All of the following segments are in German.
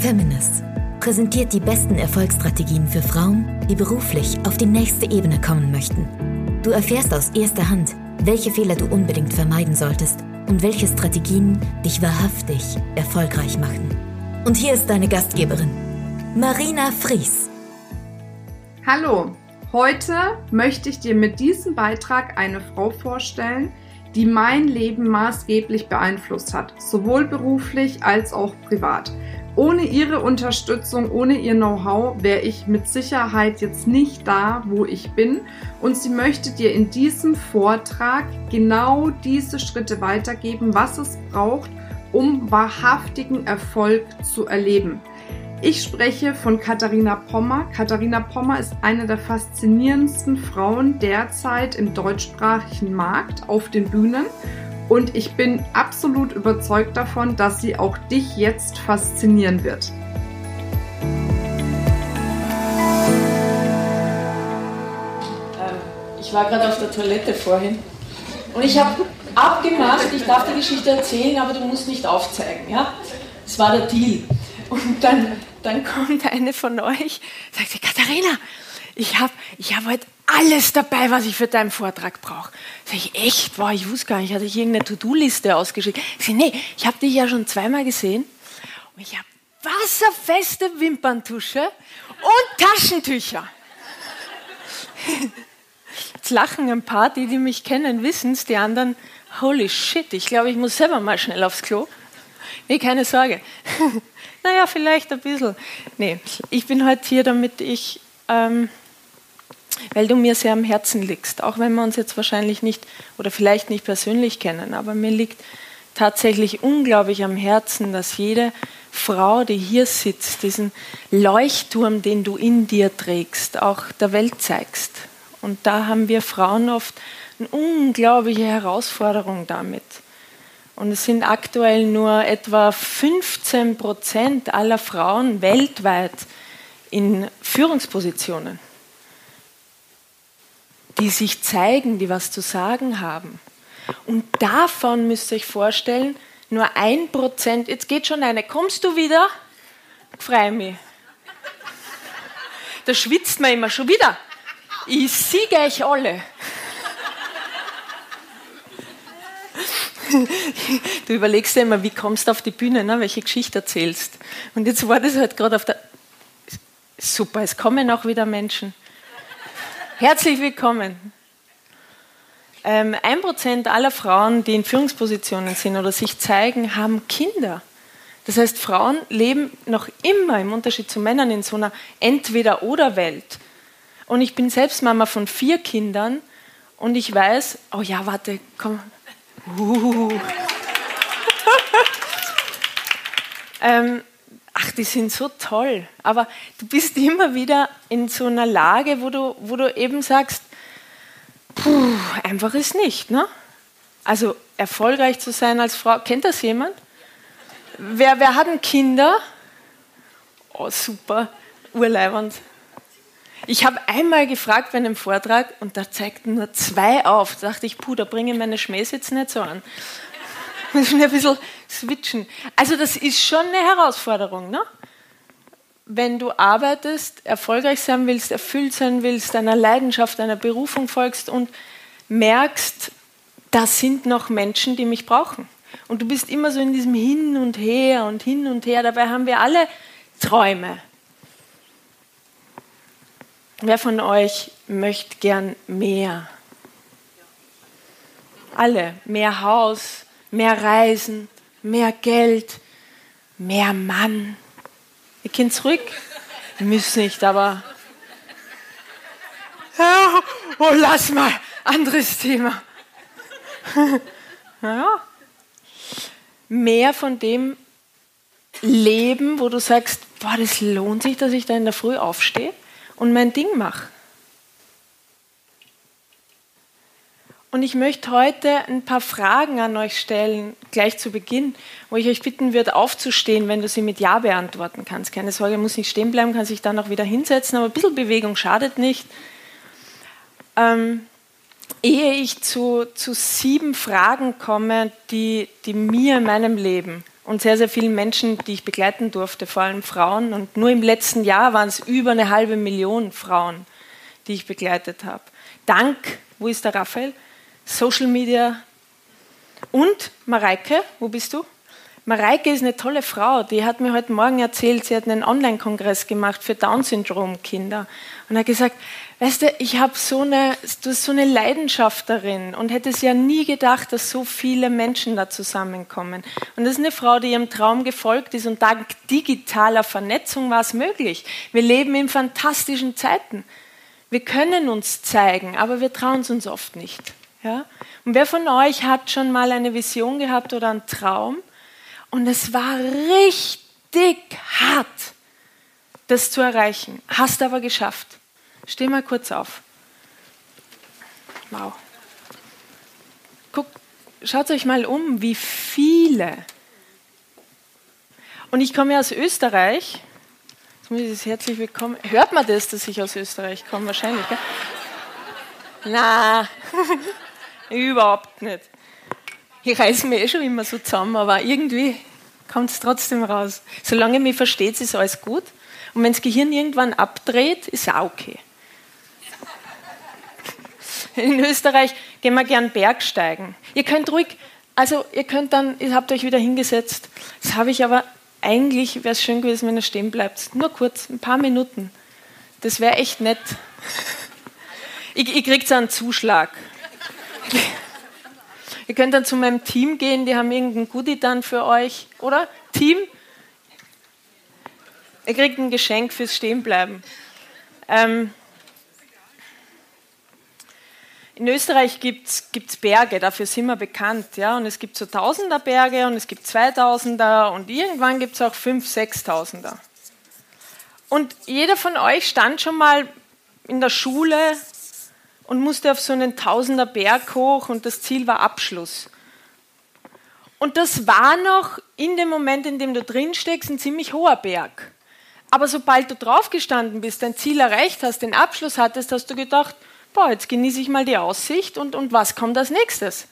Feminist präsentiert die besten Erfolgsstrategien für Frauen, die beruflich auf die nächste Ebene kommen möchten. Du erfährst aus erster Hand, welche Fehler du unbedingt vermeiden solltest und welche Strategien dich wahrhaftig erfolgreich machen. Und hier ist deine Gastgeberin, Marina Fries. Hallo, heute möchte ich dir mit diesem Beitrag eine Frau vorstellen, die mein Leben maßgeblich beeinflusst hat, sowohl beruflich als auch privat. Ohne ihre Unterstützung, ohne ihr Know-how wäre ich mit Sicherheit jetzt nicht da, wo ich bin. Und sie möchte dir in diesem Vortrag genau diese Schritte weitergeben, was es braucht, um wahrhaftigen Erfolg zu erleben. Ich spreche von Katharina Pommer. Katharina Pommer ist eine der faszinierendsten Frauen derzeit im deutschsprachigen Markt auf den Bühnen. Und ich bin absolut überzeugt davon, dass sie auch dich jetzt faszinieren wird. Ähm, ich war gerade auf der Toilette vorhin und ich habe abgemacht, ich darf die Geschichte erzählen, aber du musst nicht aufzeigen. Ja? Das war der Deal. Und dann, dann kommt eine von euch, sagt sie, Katharina, ich habe ich hab heute alles dabei, was ich für deinen Vortrag brauche. Sag ich, echt? Wow, ich wusste gar nicht, hatte ich irgendeine To-Do-Liste ausgeschickt. Ich nee, ich habe dich ja schon zweimal gesehen und ich habe wasserfeste Wimperntusche und Taschentücher. Jetzt lachen ein paar, die, die mich kennen, wissen es, die anderen, holy shit, ich glaube, ich muss selber mal schnell aufs Klo. Nee, keine Sorge. naja, vielleicht ein bisschen. Nee, ich bin heute hier, damit ich, ähm, weil du mir sehr am Herzen liegst, auch wenn wir uns jetzt wahrscheinlich nicht oder vielleicht nicht persönlich kennen, aber mir liegt tatsächlich unglaublich am Herzen, dass jede Frau, die hier sitzt, diesen Leuchtturm, den du in dir trägst, auch der Welt zeigst. Und da haben wir Frauen oft eine unglaubliche Herausforderung damit. Und es sind aktuell nur etwa 15 Prozent aller Frauen weltweit in Führungspositionen, die sich zeigen, die was zu sagen haben. Und davon müsst ihr euch vorstellen, nur ein Prozent, jetzt geht schon eine, kommst du wieder? Freu mich. Da schwitzt man immer schon wieder. Ich siege euch alle. Du überlegst dir immer, wie kommst du auf die Bühne, ne, welche Geschichte erzählst. Und jetzt war das halt gerade auf der. Super, es kommen auch wieder Menschen. Herzlich willkommen. Ähm, ein Prozent aller Frauen, die in Führungspositionen sind oder sich zeigen, haben Kinder. Das heißt, Frauen leben noch immer im Unterschied zu Männern in so einer Entweder-Oder-Welt. Und ich bin selbst Mama von vier Kindern und ich weiß, oh ja, warte, komm. Uh. ähm, ach, die sind so toll. Aber du bist immer wieder in so einer Lage, wo du, wo du eben sagst, puh, einfach ist nicht. Ne? Also erfolgreich zu sein als Frau, kennt das jemand? Wer, wer hat ein Kinder? Oh, super, urleibend. Ich habe einmal gefragt bei einem Vortrag und da zeigten nur zwei auf. Da dachte ich, puh, da bringe ich meine Schmähs jetzt nicht so an. Muss ein bisschen switchen. Also das ist schon eine Herausforderung, ne? Wenn du arbeitest, erfolgreich sein willst, erfüllt sein willst, deiner Leidenschaft, deiner Berufung folgst und merkst, da sind noch Menschen, die mich brauchen. Und du bist immer so in diesem Hin und Her und Hin und Her. Dabei haben wir alle Träume. Wer von euch möchte gern mehr? Alle. Mehr Haus, mehr Reisen, mehr Geld, mehr Mann. Ihr könnt zurück. Ihr müsst nicht, aber. Ja, oh, lass mal. Anderes Thema. ja. Mehr von dem Leben, wo du sagst, boah, das lohnt sich, dass ich da in der Früh aufstehe und mein Ding mache. Und ich möchte heute ein paar Fragen an euch stellen, gleich zu Beginn, wo ich euch bitten würde, aufzustehen, wenn du sie mit Ja beantworten kannst. Keine Sorge, muss nicht stehen bleiben, kann sich dann auch wieder hinsetzen, aber ein bisschen Bewegung schadet nicht. Ähm, ehe ich zu, zu sieben Fragen komme, die, die mir in meinem Leben und sehr, sehr vielen Menschen, die ich begleiten durfte, vor allem Frauen. Und nur im letzten Jahr waren es über eine halbe Million Frauen, die ich begleitet habe. Dank, wo ist der Raphael? Social Media. Und Mareike, wo bist du? Mareike ist eine tolle Frau, die hat mir heute Morgen erzählt, sie hat einen Online-Kongress gemacht für Down-Syndrom-Kinder und hat gesagt, weißt du, ich habe so so eine Leidenschaft darin und hätte es ja nie gedacht, dass so viele Menschen da zusammenkommen. Und das ist eine Frau, die ihrem Traum gefolgt ist und dank digitaler Vernetzung war es möglich. Wir leben in fantastischen Zeiten. Wir können uns zeigen, aber wir trauen es uns oft nicht. Ja? Und wer von euch hat schon mal eine Vision gehabt oder einen Traum und es war richtig hart, das zu erreichen. Hast aber geschafft. Steh mal kurz auf. Wow. Guck, schaut euch mal um, wie viele. Und ich komme ja aus Österreich. Jetzt muss ich das herzlich willkommen. Hört man das, dass ich aus Österreich komme? Wahrscheinlich. Gell? Na, überhaupt nicht. Ich reiße mir eh schon immer so zusammen, aber irgendwie kommt es trotzdem raus. Solange ihr mich versteht, ist alles gut. Und wenn das Gehirn irgendwann abdreht, ist auch okay. In Österreich gehen wir gern Bergsteigen. Ihr könnt ruhig, also ihr könnt dann, ihr habt euch wieder hingesetzt. Das habe ich aber, eigentlich wäre es schön gewesen, wenn ihr stehen bleibt. Nur kurz, ein paar Minuten. Das wäre echt nett. Ich, ich kriege so einen Zuschlag. Ihr könnt dann zu meinem Team gehen, die haben irgendein Goodie dann für euch, oder? Team? Ihr kriegt ein Geschenk fürs Stehenbleiben. Ähm in Österreich gibt es Berge, dafür sind wir bekannt. Ja? Und es gibt so Tausenderberge und es gibt Zweitausender und irgendwann gibt es auch Fünf-, Sechstausender. Und jeder von euch stand schon mal in der Schule und musste auf so einen Tausender Berg hoch und das Ziel war Abschluss. Und das war noch in dem Moment, in dem du drin steckst, ein ziemlich hoher Berg. Aber sobald du draufgestanden bist, dein Ziel erreicht hast, den Abschluss hattest, hast du gedacht, boah, jetzt genieße ich mal die Aussicht und, und was kommt als nächstes?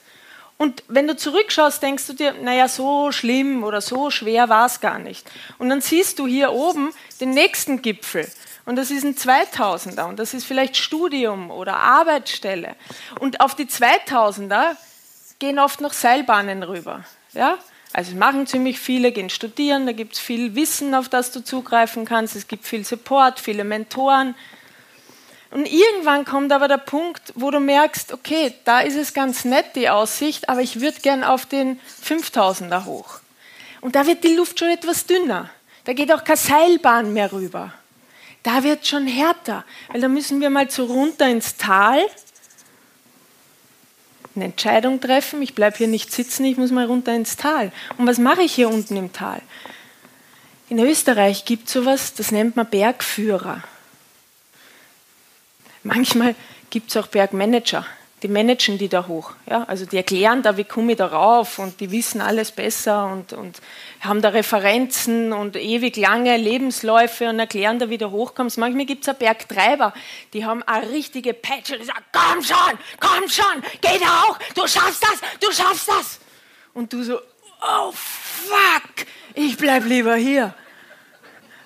Und wenn du zurückschaust, denkst du dir, naja, so schlimm oder so schwer war es gar nicht. Und dann siehst du hier oben den nächsten Gipfel und das ist ein 2000er und das ist vielleicht Studium oder Arbeitsstelle. Und auf die 2000er gehen oft noch Seilbahnen rüber. Ja? Also machen ziemlich viele, gehen studieren, da gibt es viel Wissen, auf das du zugreifen kannst, es gibt viel Support, viele Mentoren. Und irgendwann kommt aber der Punkt, wo du merkst, okay, da ist es ganz nett, die Aussicht, aber ich würde gern auf den 5000er hoch. Und da wird die Luft schon etwas dünner. Da geht auch keine Seilbahn mehr rüber da wird schon härter, weil da müssen wir mal zu runter ins Tal, eine Entscheidung treffen, ich bleibe hier nicht sitzen, ich muss mal runter ins Tal. Und was mache ich hier unten im Tal? In Österreich gibt es sowas, das nennt man Bergführer. Manchmal gibt es auch Bergmanager die managen die da hoch. Ja? Also die erklären da, wie komme ich da rauf und die wissen alles besser und, und haben da Referenzen und ewig lange Lebensläufe und erklären da, wie du hochkommst. Manchmal gibt es Bergtreiber, die haben eine richtige und die sagen, komm schon, komm schon, geh da hoch, du schaffst das, du schaffst das. Und du so, oh fuck, ich bleib lieber hier.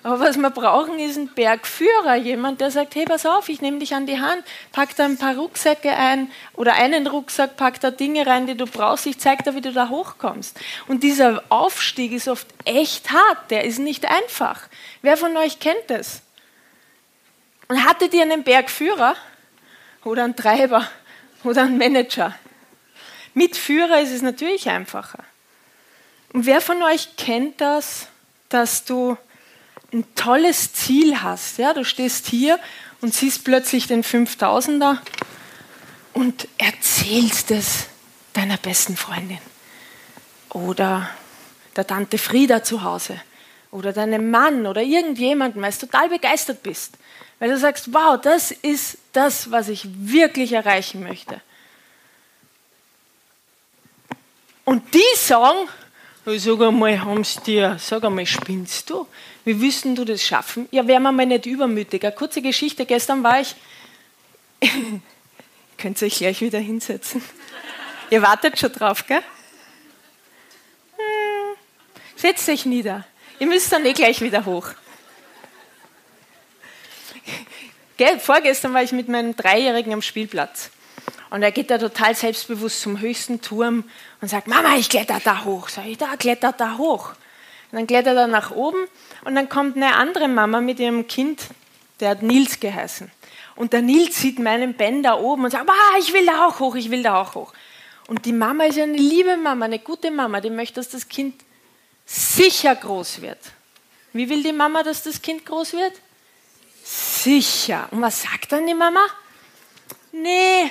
Aber was wir brauchen, ist ein Bergführer, jemand, der sagt, hey, pass auf, ich nehme dich an die Hand, pack da ein paar Rucksäcke ein oder einen Rucksack, pack da Dinge rein, die du brauchst, ich zeige dir, wie du da hochkommst. Und dieser Aufstieg ist oft echt hart, der ist nicht einfach. Wer von euch kennt das? Und hattet ihr einen Bergführer oder einen Treiber oder einen Manager? Mit Führer ist es natürlich einfacher. Und wer von euch kennt das, dass du ein tolles Ziel hast. Ja? Du stehst hier und siehst plötzlich den 5000er und erzählst es deiner besten Freundin oder der Tante Frieda zu Hause oder deinem Mann oder irgendjemandem, weil du total begeistert bist, weil du sagst, wow, das ist das, was ich wirklich erreichen möchte. Und die sagen, sag einmal, haben's dir, sag einmal, spinnst du? Wie wüssten du das schaffen? Ja, wären wir mal nicht übermütig. Eine kurze Geschichte. Gestern war ich. Könnt ihr euch gleich wieder hinsetzen? Ihr wartet schon drauf, gell? Hm. Setzt euch nieder. Ihr müsst dann eh gleich wieder hoch. Gell, vorgestern war ich mit meinem Dreijährigen am Spielplatz. Und er geht da total selbstbewusst zum höchsten Turm und sagt, Mama, ich kletter da hoch. Sag ich, da klettert da hoch. Dann klettert er nach oben und dann kommt eine andere Mama mit ihrem Kind, der hat Nils geheißen. Und der Nils sieht meinen Ben da oben und sagt, ah, ich will da auch hoch, ich will da auch hoch. Und die Mama ist eine liebe Mama, eine gute Mama, die möchte, dass das Kind sicher groß wird. Wie will die Mama, dass das Kind groß wird? Sicher. Und was sagt dann die Mama? Nee,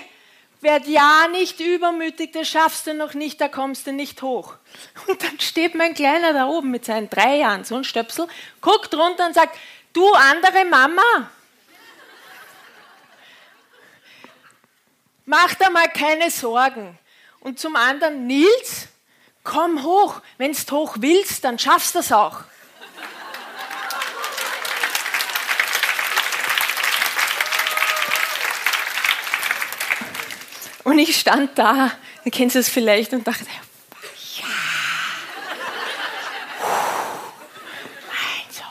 werd ja nicht übermütig, das schaffst du noch nicht, da kommst du nicht hoch. Und dann steht mein Kleiner da oben mit seinen drei Jahren, so ein Stöpsel, guckt runter und sagt, du andere Mama, mach dir mal keine Sorgen. Und zum anderen, Nils, komm hoch, wenn du hoch willst, dann schaffst du es auch. Ich stand da, ihr kennt es vielleicht, und dachte, ja, Sohn.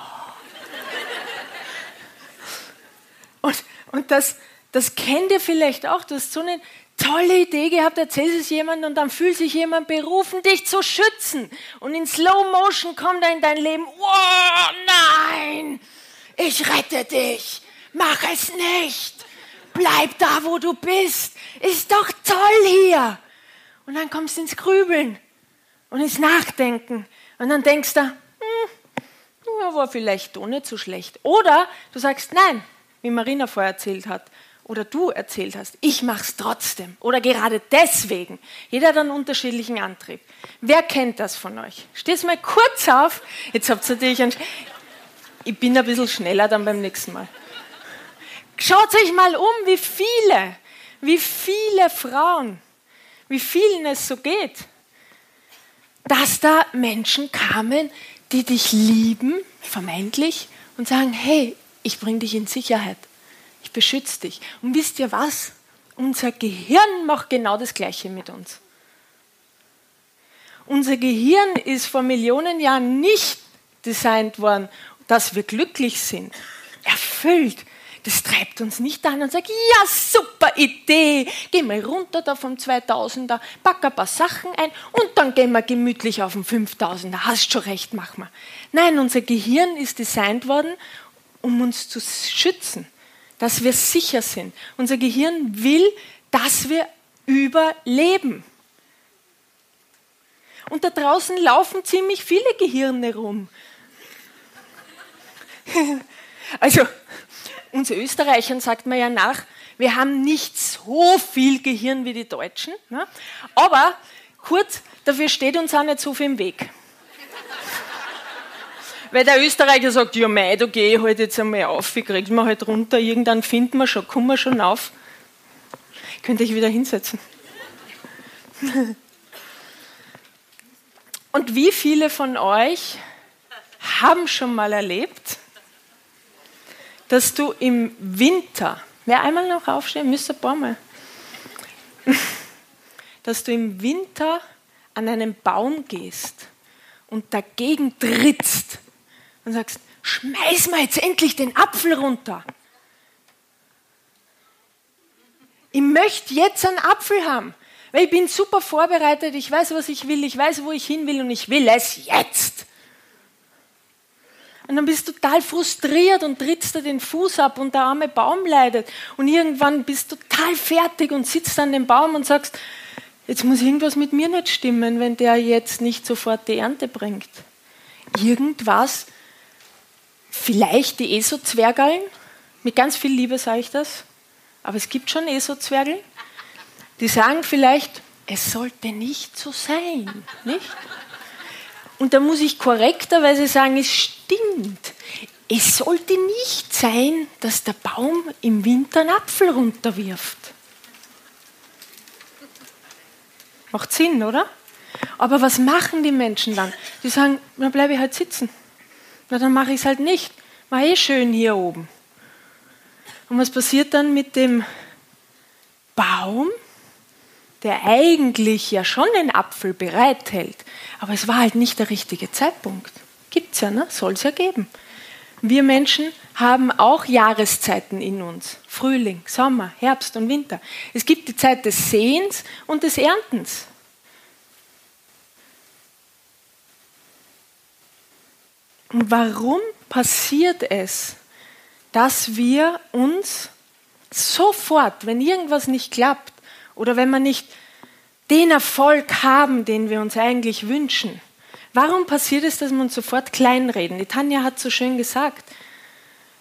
Und, und das, das kennt ihr vielleicht auch, du hast so eine tolle Idee gehabt, erzählst es jemandem und dann fühlt sich jemand berufen, dich zu schützen. Und in Slow Motion kommt er in dein Leben, oh nein, ich rette dich, mach es nicht, bleib da, wo du bist, ist doch toll hier. Und dann kommst du ins Grübeln und ins Nachdenken und dann denkst du, hm, war vielleicht doch nicht so schlecht. Oder du sagst, nein, wie Marina vorher erzählt hat, oder du erzählt hast, ich mache es trotzdem oder gerade deswegen. Jeder hat einen unterschiedlichen Antrieb. Wer kennt das von euch? Stehst mal kurz auf. Jetzt habt ihr natürlich einen. Ich bin ein bisschen schneller dann beim nächsten Mal. Schaut euch mal um, wie viele, wie viele Frauen, wie vielen es so geht, dass da Menschen kamen, die dich lieben, vermeintlich, und sagen, hey, ich bringe dich in Sicherheit beschütze dich. Und wisst ihr was? Unser Gehirn macht genau das Gleiche mit uns. Unser Gehirn ist vor Millionen Jahren nicht designt worden, dass wir glücklich sind, erfüllt. Das treibt uns nicht an und sagt, ja, super Idee, geh mal runter da vom 2000er, pack ein paar Sachen ein und dann gehen wir gemütlich auf den 5000er. Hast schon recht, mach mal. Nein, unser Gehirn ist designt worden, um uns zu schützen dass wir sicher sind. Unser Gehirn will, dass wir überleben. Und da draußen laufen ziemlich viele Gehirne rum. Also, uns Österreichern sagt man ja nach, wir haben nicht so viel Gehirn wie die Deutschen, ne? aber kurz, dafür steht uns auch nicht so viel im Weg. Weil der Österreicher sagt, ja mei, da gehe ich halt jetzt einmal auf, wie kriegt man halt runter, irgendwann finden wir schon, kommen wir schon auf. Könnte ich wieder hinsetzen. Und wie viele von euch haben schon mal erlebt, dass du im Winter, wer einmal noch aufstehen, müsste ein paar Mal, dass du im Winter an einen Baum gehst und dagegen trittst und sagst, schmeiß mal jetzt endlich den Apfel runter. Ich möchte jetzt einen Apfel haben, weil ich bin super vorbereitet, ich weiß, was ich will, ich weiß, wo ich hin will und ich will es jetzt. Und dann bist du total frustriert und trittst dir den Fuß ab und der arme Baum leidet. Und irgendwann bist du total fertig und sitzt an dem Baum und sagst, jetzt muss irgendwas mit mir nicht stimmen, wenn der jetzt nicht sofort die Ernte bringt. Irgendwas Vielleicht die ESO-Zwergallen, mit ganz viel Liebe sage ich das, aber es gibt schon ESO-Zwergeln, die sagen vielleicht, es sollte nicht so sein, nicht? Und da muss ich korrekterweise sagen, es stimmt. Es sollte nicht sein, dass der Baum im Winter einen Apfel runterwirft. Macht Sinn, oder? Aber was machen die Menschen dann? Die sagen, dann bleibe ich halt sitzen. Na, dann mache ich es halt nicht. War eh schön hier oben. Und was passiert dann mit dem Baum? Der eigentlich ja schon den Apfel bereithält. Aber es war halt nicht der richtige Zeitpunkt. Gibt's ja, ne? Soll es ja geben. Wir Menschen haben auch Jahreszeiten in uns. Frühling, Sommer, Herbst und Winter. Es gibt die Zeit des Sehens und des Erntens. Und warum passiert es, dass wir uns sofort, wenn irgendwas nicht klappt oder wenn wir nicht den Erfolg haben, den wir uns eigentlich wünschen, warum passiert es, dass wir uns sofort kleinreden? Die Tanja hat so schön gesagt,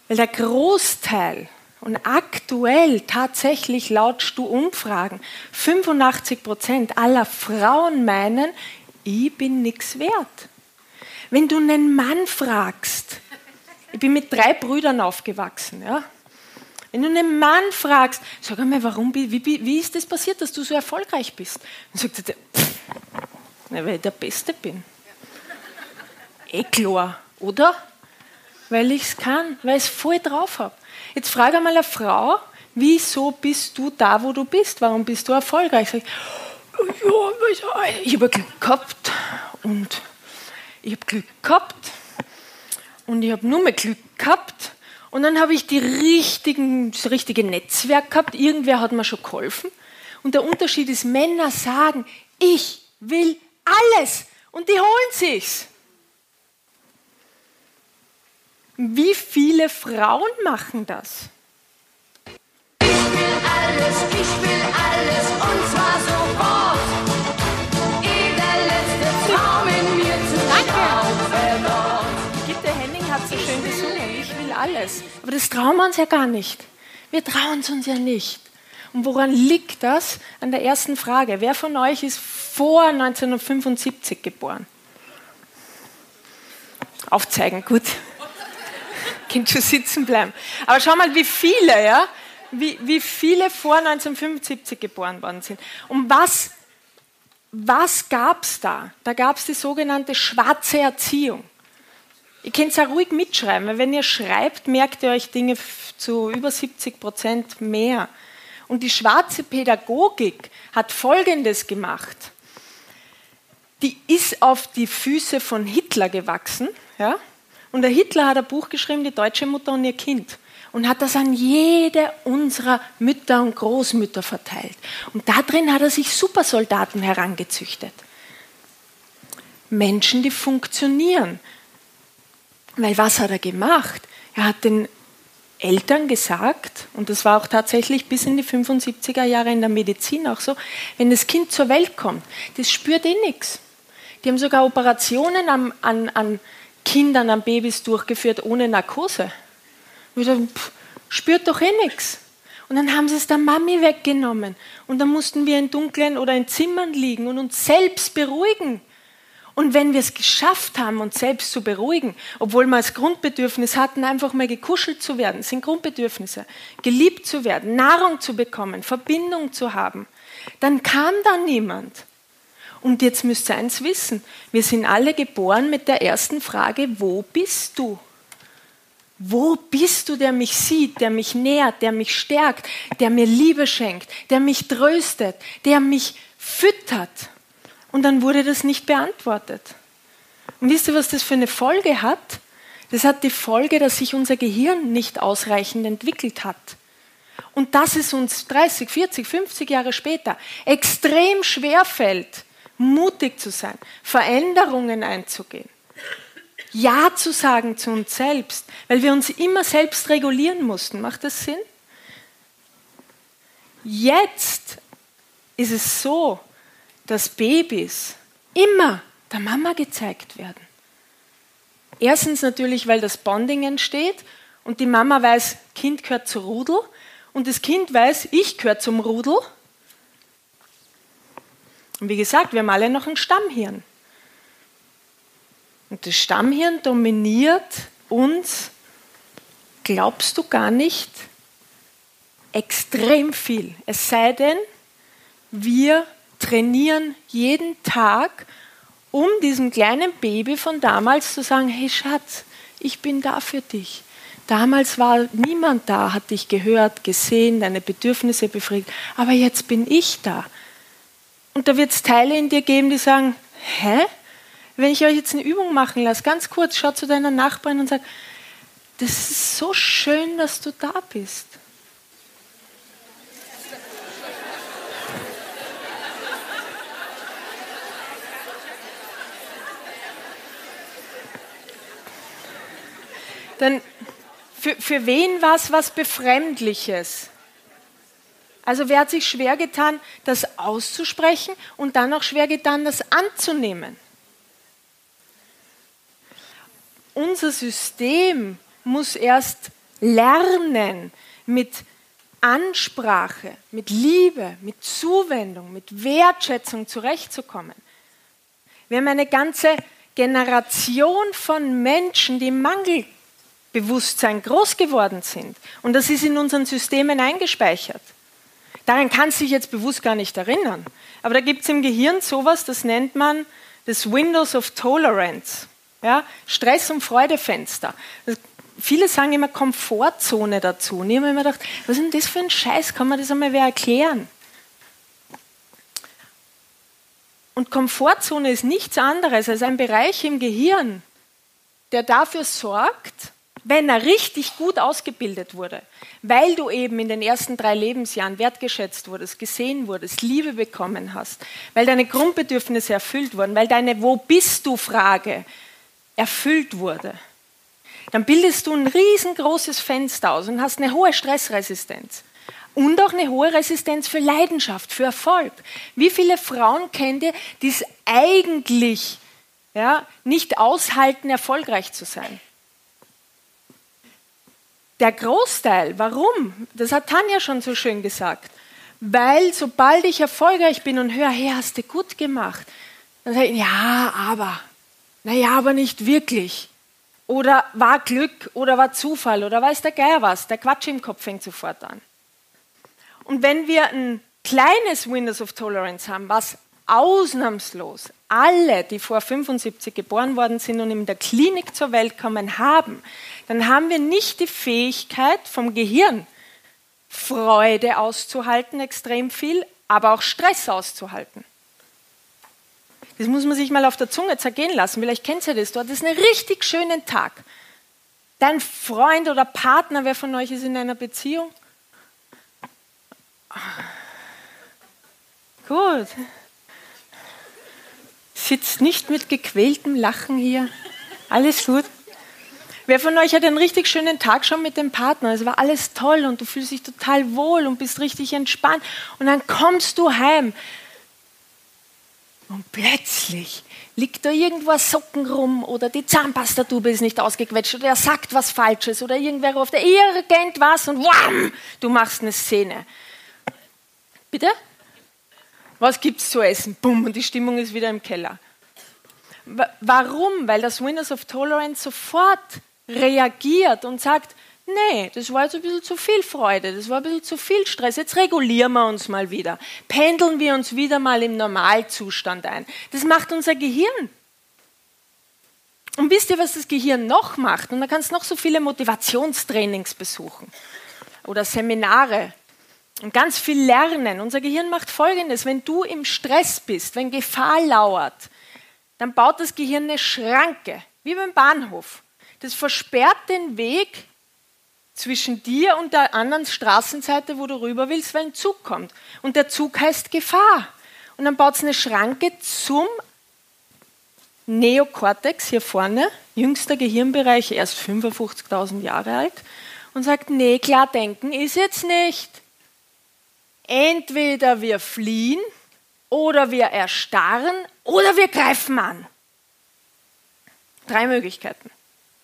weil der Großteil und aktuell tatsächlich laut Umfragen 85 Prozent aller Frauen meinen, ich bin nichts wert. Wenn du einen Mann fragst, ich bin mit drei Brüdern aufgewachsen, ja, wenn du einen Mann fragst, sag einmal, warum, wie, wie, wie ist das passiert, dass du so erfolgreich bist? Dann sagt er, pff, weil ich der Beste bin. Eh klar, oder? Weil ich es kann, weil ich es voll drauf habe. Jetzt frage einmal eine Frau, wieso bist du da, wo du bist? Warum bist du erfolgreich? Sag ich, ja, ich habe Glück gehabt und ich habe Glück gehabt und ich habe nur mehr Glück gehabt und dann habe ich die richtigen, das richtige Netzwerk gehabt. Irgendwer hat mir schon geholfen. Und der Unterschied ist, Männer sagen, ich will alles. Und die holen sich's. Wie viele Frauen machen das? Ich will alles, ich will alles und alles. Aber das trauen wir uns ja gar nicht. Wir trauen es uns ja nicht. Und woran liegt das? An der ersten Frage. Wer von euch ist vor 1975 geboren? Aufzeigen, gut. Kind schon sitzen bleiben. Aber schau mal, wie viele, ja, wie, wie viele vor 1975 geboren worden sind. Und was, was gab es da? Da gab es die sogenannte schwarze Erziehung. Ihr könnt es auch ruhig mitschreiben, weil wenn ihr schreibt, merkt ihr euch Dinge zu über 70 Prozent mehr. Und die schwarze Pädagogik hat Folgendes gemacht. Die ist auf die Füße von Hitler gewachsen. Ja? Und der Hitler hat ein Buch geschrieben, Die deutsche Mutter und ihr Kind. Und hat das an jede unserer Mütter und Großmütter verteilt. Und da drin hat er sich Supersoldaten herangezüchtet. Menschen, die funktionieren. Weil was hat er gemacht? Er hat den Eltern gesagt, und das war auch tatsächlich bis in die 75er Jahre in der Medizin auch so, wenn das Kind zur Welt kommt, das spürt eh nichts. Die haben sogar Operationen an, an, an Kindern, an Babys durchgeführt ohne Narkose. Und ich dachte, pff, spürt doch eh nichts. Und dann haben sie es der Mami weggenommen. Und dann mussten wir in dunklen oder in Zimmern liegen und uns selbst beruhigen. Und wenn wir es geschafft haben, uns selbst zu beruhigen, obwohl wir als Grundbedürfnis hatten, einfach mal gekuschelt zu werden, sind Grundbedürfnisse, geliebt zu werden, Nahrung zu bekommen, Verbindung zu haben, dann kam da niemand. Und jetzt müsst ihr eins wissen, wir sind alle geboren mit der ersten Frage, wo bist du? Wo bist du, der mich sieht, der mich nährt, der mich stärkt, der mir Liebe schenkt, der mich tröstet, der mich füttert? Und dann wurde das nicht beantwortet. Und wisst ihr, was das für eine Folge hat? Das hat die Folge, dass sich unser Gehirn nicht ausreichend entwickelt hat. Und dass es uns 30, 40, 50 Jahre später extrem schwer fällt, mutig zu sein, Veränderungen einzugehen. Ja zu sagen zu uns selbst, weil wir uns immer selbst regulieren mussten. Macht das Sinn? Jetzt ist es so, dass Babys immer der Mama gezeigt werden. Erstens natürlich, weil das Bonding entsteht und die Mama weiß, Kind gehört zur Rudel und das Kind weiß, ich gehöre zum Rudel. Und wie gesagt, wir haben alle noch ein Stammhirn. Und das Stammhirn dominiert uns, glaubst du gar nicht, extrem viel. Es sei denn, wir trainieren jeden Tag, um diesem kleinen Baby von damals zu sagen, hey Schatz, ich bin da für dich. Damals war niemand da, hat dich gehört, gesehen, deine Bedürfnisse befriedigt, aber jetzt bin ich da. Und da wird es Teile in dir geben, die sagen, hä? Wenn ich euch jetzt eine Übung machen lasse, ganz kurz, schau zu deiner Nachbarin und sag, das ist so schön, dass du da bist. Dann für, für wen war es was Befremdliches? Also wer hat sich schwer getan, das auszusprechen und dann auch schwer getan, das anzunehmen? Unser System muss erst lernen, mit Ansprache, mit Liebe, mit Zuwendung, mit Wertschätzung zurechtzukommen. Wir haben eine ganze Generation von Menschen, die Mangelbewusstsein groß geworden sind. Und das ist in unseren Systemen eingespeichert. Daran kann sich jetzt bewusst gar nicht erinnern. Aber da gibt es im Gehirn sowas, das nennt man das Windows of Tolerance. Ja? Stress- und Freudefenster. Das, viele sagen immer Komfortzone dazu. Und ich habe immer gedacht, was ist denn das für ein Scheiß? Kann man das einmal wer erklären? Und Komfortzone ist nichts anderes als ein Bereich im Gehirn, der dafür sorgt, wenn er richtig gut ausgebildet wurde, weil du eben in den ersten drei Lebensjahren wertgeschätzt wurdest, gesehen wurdest, Liebe bekommen hast, weil deine Grundbedürfnisse erfüllt wurden, weil deine Wo bist du Frage erfüllt wurde, dann bildest du ein riesengroßes Fenster aus und hast eine hohe Stressresistenz. Und auch eine hohe Resistenz für Leidenschaft, für Erfolg. Wie viele Frauen kennt ihr, die es eigentlich ja, nicht aushalten, erfolgreich zu sein? Der Großteil, warum? Das hat Tanja schon so schön gesagt. Weil sobald ich erfolgreich bin und höre, hey, hast du gut gemacht, dann sage ich, ja, aber, naja, aber nicht wirklich. Oder war Glück oder war Zufall oder weiß der Geier was. Der Quatsch im Kopf fängt sofort an. Und wenn wir ein kleines Windows of Tolerance haben, was ausnahmslos alle, die vor 75 geboren worden sind und in der Klinik zur Welt kommen, haben, dann haben wir nicht die Fähigkeit vom Gehirn, Freude auszuhalten, extrem viel, aber auch Stress auszuhalten. Das muss man sich mal auf der Zunge zergehen lassen. Vielleicht kennt ihr das. Du hattest einen richtig schönen Tag. Dein Freund oder Partner, wer von euch ist in einer Beziehung? Gut. Sitzt nicht mit gequältem Lachen hier. Alles gut. Wer von euch hat einen richtig schönen Tag schon mit dem Partner? Es war alles toll und du fühlst dich total wohl und bist richtig entspannt. Und dann kommst du heim. Und plötzlich liegt da irgendwo ein Socken rum oder die Zahnpastatube ist nicht ausgequetscht oder er sagt was Falsches oder irgendwer ruft irgendwas und wham, du machst eine Szene. Bitte? Was gibt es zu essen? Bumm, und die Stimmung ist wieder im Keller. Warum? Weil das Windows of Tolerance sofort reagiert und sagt, nee, das war jetzt ein bisschen zu viel Freude, das war ein bisschen zu viel Stress, jetzt regulieren wir uns mal wieder, pendeln wir uns wieder mal im Normalzustand ein. Das macht unser Gehirn. Und wisst ihr, was das Gehirn noch macht? Und man kann es noch so viele Motivationstrainings besuchen oder Seminare und ganz viel lernen. Unser Gehirn macht Folgendes, wenn du im Stress bist, wenn Gefahr lauert, dann baut das Gehirn eine Schranke, wie beim Bahnhof. Das versperrt den Weg zwischen dir und der anderen Straßenseite, wo du rüber willst, weil ein Zug kommt. Und der Zug heißt Gefahr. Und dann baut es eine Schranke zum Neokortex hier vorne, jüngster Gehirnbereich, erst 55.000 Jahre alt, und sagt, nee, klar denken ist jetzt nicht. Entweder wir fliehen oder wir erstarren oder wir greifen an. Drei Möglichkeiten.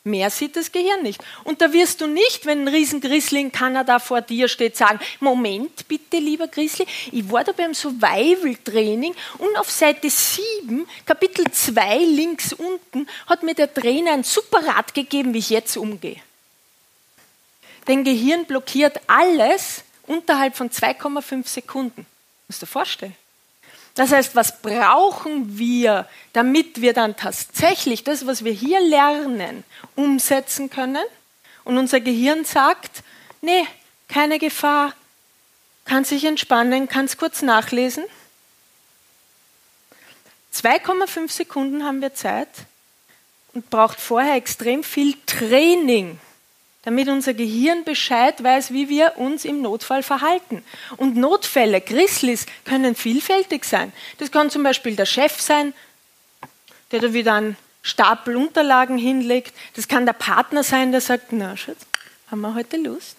Mehr sieht das Gehirn nicht. Und da wirst du nicht, wenn ein Riesengrizzly in Kanada vor dir steht, sagen, Moment bitte, lieber Grizzly, ich war da beim Survival-Training und auf Seite 7, Kapitel 2, links unten, hat mir der Trainer ein super Rat gegeben, wie ich jetzt umgehe. Dein Gehirn blockiert alles unterhalb von 2,5 Sekunden. Musst du dir vorstellen. Das heißt, was brauchen wir, damit wir dann tatsächlich das, was wir hier lernen, umsetzen können? Und unser Gehirn sagt, nee, keine Gefahr, kann sich entspannen, kann es kurz nachlesen. 2,5 Sekunden haben wir Zeit und braucht vorher extrem viel Training, damit unser Gehirn Bescheid weiß, wie wir uns im Notfall verhalten. Und Notfälle, Grizzlies, können vielfältig sein. Das kann zum Beispiel der Chef sein, der da wieder einen Stapel Unterlagen hinlegt. Das kann der Partner sein, der sagt, na Schatz, haben wir heute Lust?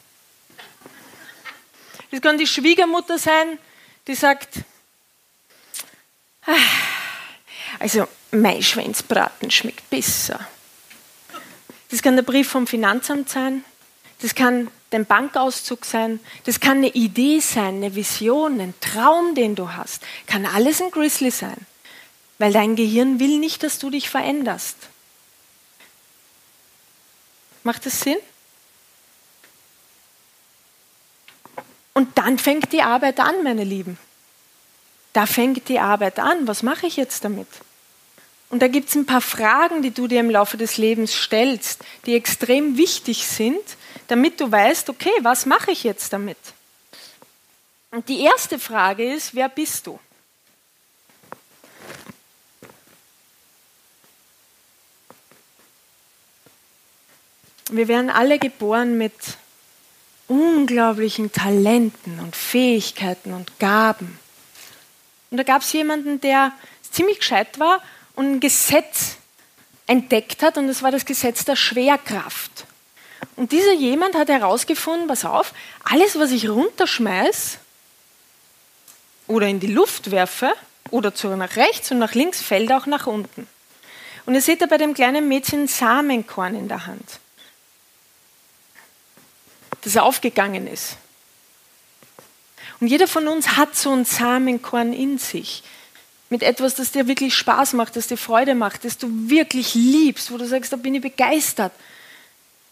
Das kann die Schwiegermutter sein, die sagt, ah, also mein Schwänzbraten schmeckt besser. Das kann der Brief vom Finanzamt sein, das kann dein Bankauszug sein, das kann eine Idee sein, eine Vision, ein Traum, den du hast. Kann alles ein Grizzly sein, weil dein Gehirn will nicht, dass du dich veränderst. Macht das Sinn? Und dann fängt die Arbeit an, meine Lieben. Da fängt die Arbeit an. Was mache ich jetzt damit? Und da gibt es ein paar Fragen, die du dir im Laufe des Lebens stellst, die extrem wichtig sind, damit du weißt, okay, was mache ich jetzt damit? Und die erste Frage ist, wer bist du? Wir werden alle geboren mit unglaublichen Talenten und Fähigkeiten und Gaben. Und da gab es jemanden, der ziemlich gescheit war und ein Gesetz entdeckt hat, und das war das Gesetz der Schwerkraft. Und dieser jemand hat herausgefunden, pass auf, alles, was ich runterschmeiß oder in die Luft werfe oder zu nach rechts und nach links, fällt auch nach unten. Und ihr seht da bei dem kleinen Mädchen Samenkorn in der Hand, das aufgegangen ist. Und jeder von uns hat so ein Samenkorn in sich mit etwas, das dir wirklich Spaß macht, das dir Freude macht, das du wirklich liebst, wo du sagst, da bin ich begeistert.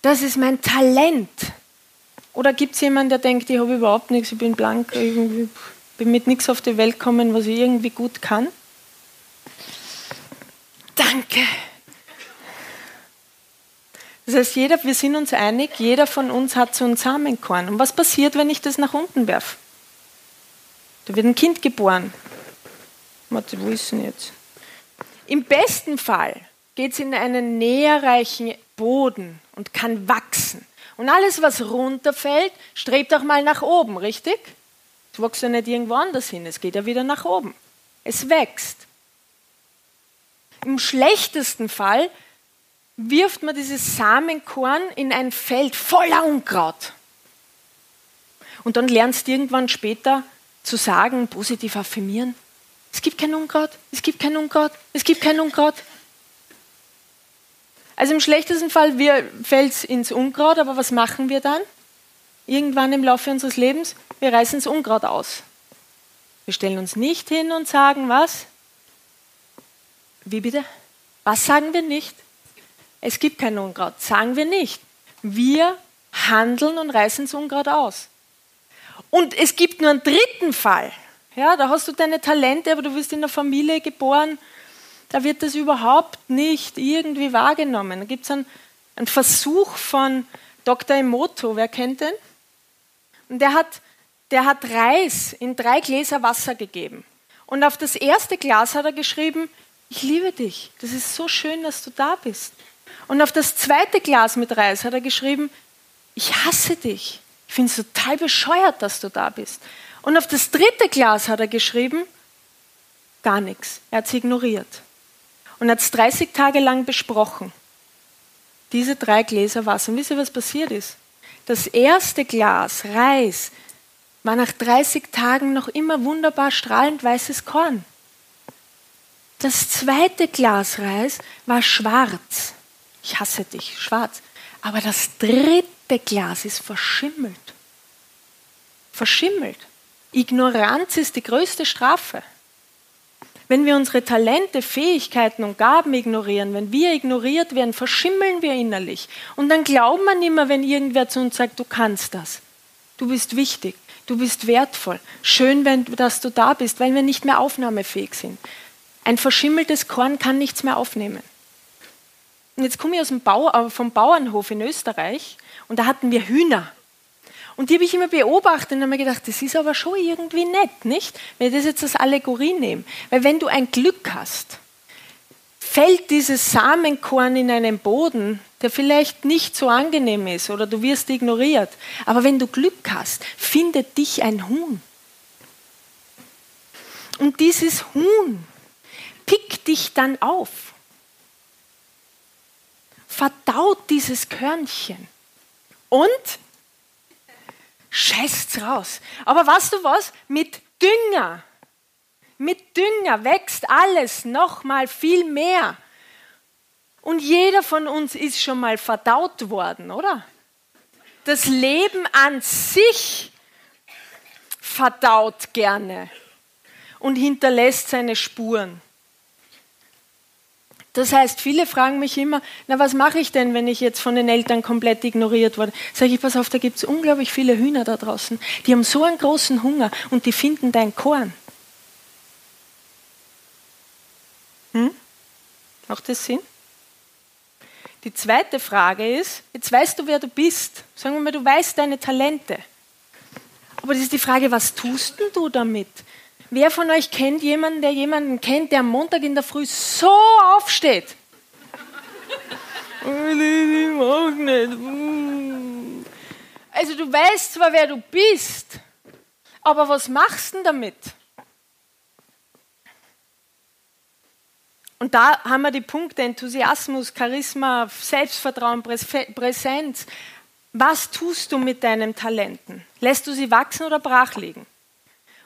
Das ist mein Talent. Oder gibt es jemanden, der denkt, ich habe überhaupt nichts, ich bin blank, ich bin mit nichts auf die Welt gekommen, was ich irgendwie gut kann? Danke. Das heißt, jeder, wir sind uns einig, jeder von uns hat so ein Samenkorn. Und was passiert, wenn ich das nach unten werfe? Da wird ein Kind geboren. Warte, wo ist denn jetzt? Im besten Fall geht es in einen näherreichen Boden und kann wachsen. Und alles, was runterfällt, strebt auch mal nach oben, richtig? Es wächst ja nicht irgendwo anders hin, es geht ja wieder nach oben. Es wächst. Im schlechtesten Fall wirft man dieses Samenkorn in ein Feld voller Unkraut. Und dann lernst du irgendwann später zu sagen, positiv affirmieren, es gibt kein Unkraut, es gibt kein Unkraut, es gibt kein Unkraut. Also im schlechtesten Fall fällt es ins Unkraut, aber was machen wir dann? Irgendwann im Laufe unseres Lebens, wir reißen das Unkraut aus. Wir stellen uns nicht hin und sagen, was? Wie bitte? Was sagen wir nicht? Es gibt kein Unkraut. Sagen wir nicht. Wir handeln und reißen das Unkraut aus. Und es gibt nur einen dritten Fall. Ja, da hast du deine Talente, aber du wirst in einer Familie geboren, da wird das überhaupt nicht irgendwie wahrgenommen. Da gibt es einen, einen, Versuch von Dr. Emoto, wer kennt den? Und der hat, der hat Reis in drei Gläser Wasser gegeben. Und auf das erste Glas hat er geschrieben, ich liebe dich, das ist so schön, dass du da bist. Und auf das zweite Glas mit Reis hat er geschrieben, ich hasse dich, ich finde es total bescheuert, dass du da bist. Und auf das dritte Glas hat er geschrieben, gar nichts. Er hat es ignoriert. Und hat es 30 Tage lang besprochen. Diese drei Gläser Wasser. Und wisst ihr, was passiert ist? Das erste Glas Reis war nach 30 Tagen noch immer wunderbar strahlend weißes Korn. Das zweite Glas Reis war schwarz. Ich hasse dich, schwarz. Aber das dritte Glas ist verschimmelt. Verschimmelt. Ignoranz ist die größte Strafe. Wenn wir unsere Talente, Fähigkeiten und Gaben ignorieren, wenn wir ignoriert werden, verschimmeln wir innerlich. Und dann glaubt man immer, wenn irgendwer zu uns sagt, du kannst das. Du bist wichtig, du bist wertvoll. Schön, wenn, dass du da bist, weil wir nicht mehr aufnahmefähig sind. Ein verschimmeltes Korn kann nichts mehr aufnehmen. Und jetzt komme ich aus dem Bau, äh, vom Bauernhof in Österreich und da hatten wir Hühner. Und die habe ich immer beobachtet und habe mir gedacht, das ist aber schon irgendwie nett, nicht? Wenn ich das jetzt als Allegorie nehme. Weil wenn du ein Glück hast, fällt dieses Samenkorn in einen Boden, der vielleicht nicht so angenehm ist oder du wirst ignoriert. Aber wenn du Glück hast, findet dich ein Huhn. Und dieses Huhn pickt dich dann auf, verdaut dieses Körnchen und scheißt's raus. Aber weißt du was? Mit Dünger, mit Dünger wächst alles noch mal viel mehr. Und jeder von uns ist schon mal verdaut worden, oder? Das Leben an sich verdaut gerne und hinterlässt seine Spuren. Das heißt, viele fragen mich immer, na was mache ich denn, wenn ich jetzt von den Eltern komplett ignoriert wurde? Sage ich, pass auf, da gibt es unglaublich viele Hühner da draußen, die haben so einen großen Hunger und die finden dein Korn. Hm? Macht das Sinn? Die zweite Frage ist, jetzt weißt du, wer du bist. Sagen wir mal, du weißt deine Talente. Aber das ist die Frage, was tust denn du damit? Wer von euch kennt jemanden, der jemanden kennt, der am Montag in der Früh so aufsteht? Also du weißt zwar, wer du bist, aber was machst du denn damit? Und da haben wir die Punkte Enthusiasmus, Charisma, Selbstvertrauen, Präsenz. Was tust du mit deinen Talenten? Lässt du sie wachsen oder brach liegen?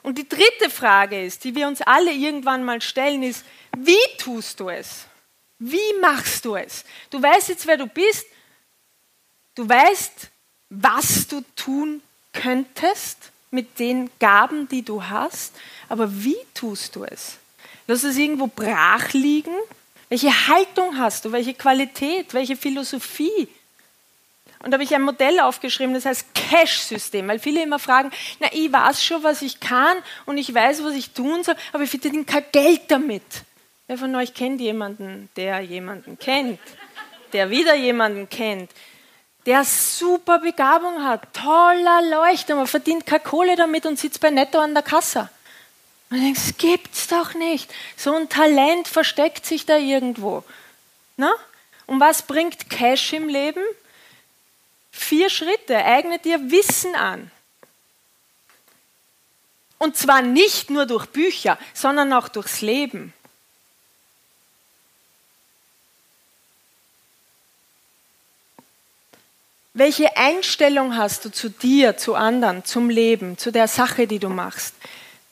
Und die dritte Frage ist, die wir uns alle irgendwann mal stellen, ist, wie tust du es? Wie machst du es? Du weißt jetzt, wer du bist. Du weißt, was du tun könntest mit den Gaben, die du hast. Aber wie tust du es? Lass es irgendwo brach liegen? Welche Haltung hast du? Welche Qualität? Welche Philosophie? Und da habe ich ein Modell aufgeschrieben, das heißt Cash-System, weil viele immer fragen, na, ich weiß schon, was ich kann und ich weiß, was ich tun soll, aber ich verdiene kein Geld damit. Wer von euch kennt jemanden, der jemanden kennt, der wieder jemanden kennt, der super Begabung hat, toller Leuchter, man verdient keine Kohle damit und sitzt bei Netto an der Kasse. Man denkt, das gibt's doch nicht. So ein Talent versteckt sich da irgendwo. Na? Und was bringt Cash im Leben? Vier Schritte. Eigne dir Wissen an. Und zwar nicht nur durch Bücher, sondern auch durchs Leben. Welche Einstellung hast du zu dir, zu anderen, zum Leben, zu der Sache, die du machst?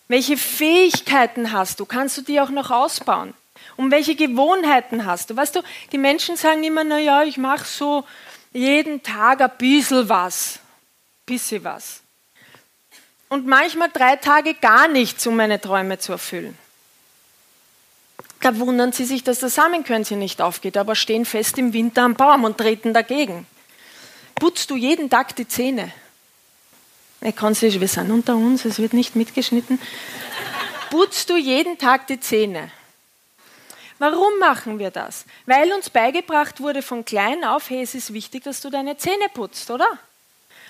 Welche Fähigkeiten hast du? Kannst du die auch noch ausbauen? Und welche Gewohnheiten hast du? Weißt du, die Menschen sagen immer, na ja, ich mache so jeden Tag ein bisschen was, bisschen was. Und manchmal drei Tage gar nichts, um meine Träume zu erfüllen. Da wundern sie sich, dass das Samenkörnchen nicht aufgeht, aber stehen fest im Winter am Baum und treten dagegen. Putzt du jeden Tag die Zähne? Ich kann sich, wir sind unter uns, es wird nicht mitgeschnitten. Putzt du jeden Tag die Zähne? Warum machen wir das? Weil uns beigebracht wurde von klein auf, hey, es ist wichtig, dass du deine Zähne putzt, oder?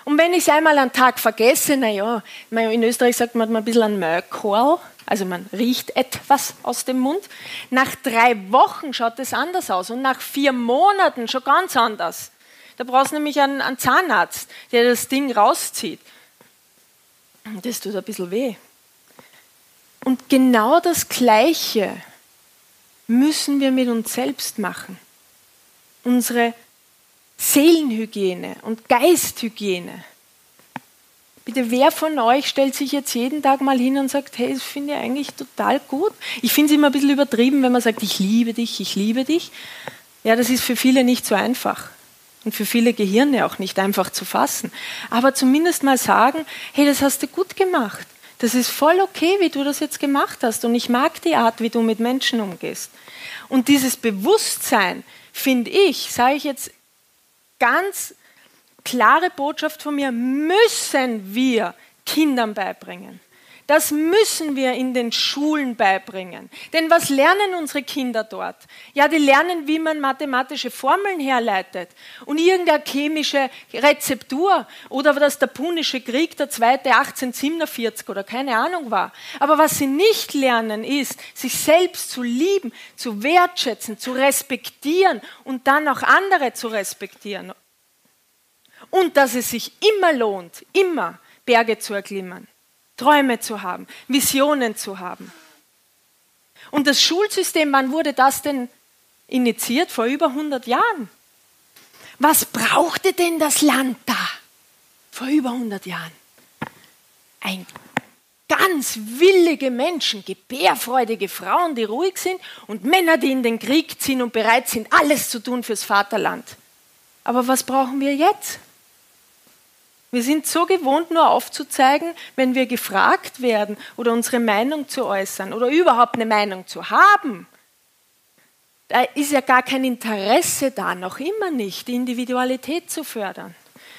Und wenn ich es einmal am Tag vergesse, naja, in Österreich sagt man ein bisschen an Mökorl, also man riecht etwas aus dem Mund. Nach drei Wochen schaut es anders aus und nach vier Monaten schon ganz anders. Da brauchst du nämlich einen, einen Zahnarzt, der das Ding rauszieht. Das tut ein bisschen weh. Und genau das Gleiche müssen wir mit uns selbst machen. Unsere Seelenhygiene und Geisthygiene. Bitte, wer von euch stellt sich jetzt jeden Tag mal hin und sagt, hey, das finde ich eigentlich total gut. Ich finde es immer ein bisschen übertrieben, wenn man sagt, ich liebe dich, ich liebe dich. Ja, das ist für viele nicht so einfach. Und für viele Gehirne auch nicht einfach zu fassen. Aber zumindest mal sagen, hey, das hast du gut gemacht. Das ist voll okay, wie du das jetzt gemacht hast. Und ich mag die Art, wie du mit Menschen umgehst. Und dieses Bewusstsein, finde ich, sage ich jetzt ganz klare Botschaft von mir, müssen wir Kindern beibringen. Das müssen wir in den Schulen beibringen. Denn was lernen unsere Kinder dort? Ja, die lernen, wie man mathematische Formeln herleitet und irgendeine chemische Rezeptur oder dass der Punische Krieg der zweite 1847 oder keine Ahnung war. Aber was sie nicht lernen, ist, sich selbst zu lieben, zu wertschätzen, zu respektieren und dann auch andere zu respektieren. Und dass es sich immer lohnt, immer Berge zu erklimmen. Träume zu haben, Visionen zu haben. Und das Schulsystem, wann wurde das denn initiiert? Vor über 100 Jahren. Was brauchte denn das Land da? Vor über 100 Jahren. Ein ganz willige Menschen, gebärfreudige Frauen, die ruhig sind und Männer, die in den Krieg ziehen und bereit sind, alles zu tun fürs Vaterland. Aber was brauchen wir jetzt? Wir sind so gewohnt, nur aufzuzeigen, wenn wir gefragt werden oder unsere Meinung zu äußern oder überhaupt eine Meinung zu haben. Da ist ja gar kein Interesse da, noch immer nicht, die Individualität zu fördern.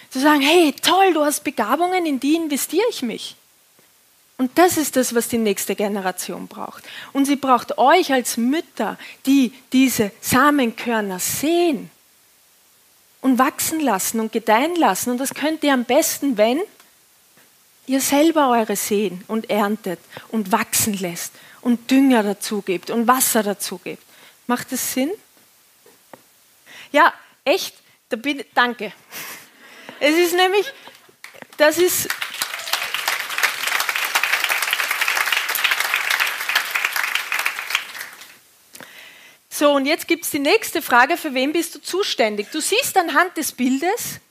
Zu sagen, hey, toll, du hast Begabungen, in die investiere ich mich. Und das ist das, was die nächste Generation braucht. Und sie braucht euch als Mütter, die diese Samenkörner sehen und wachsen lassen und gedeihen lassen. Und das könnt ihr am besten, wenn ihr selber eure sehen und erntet und wachsen lässt und Dünger dazu gebt und Wasser dazu gebt. Macht das Sinn? Ja, echt, da bin, danke. Es ist nämlich, das ist, So, und jetzt gibt es die nächste Frage, für wen bist du zuständig? Du siehst anhand des Bildes,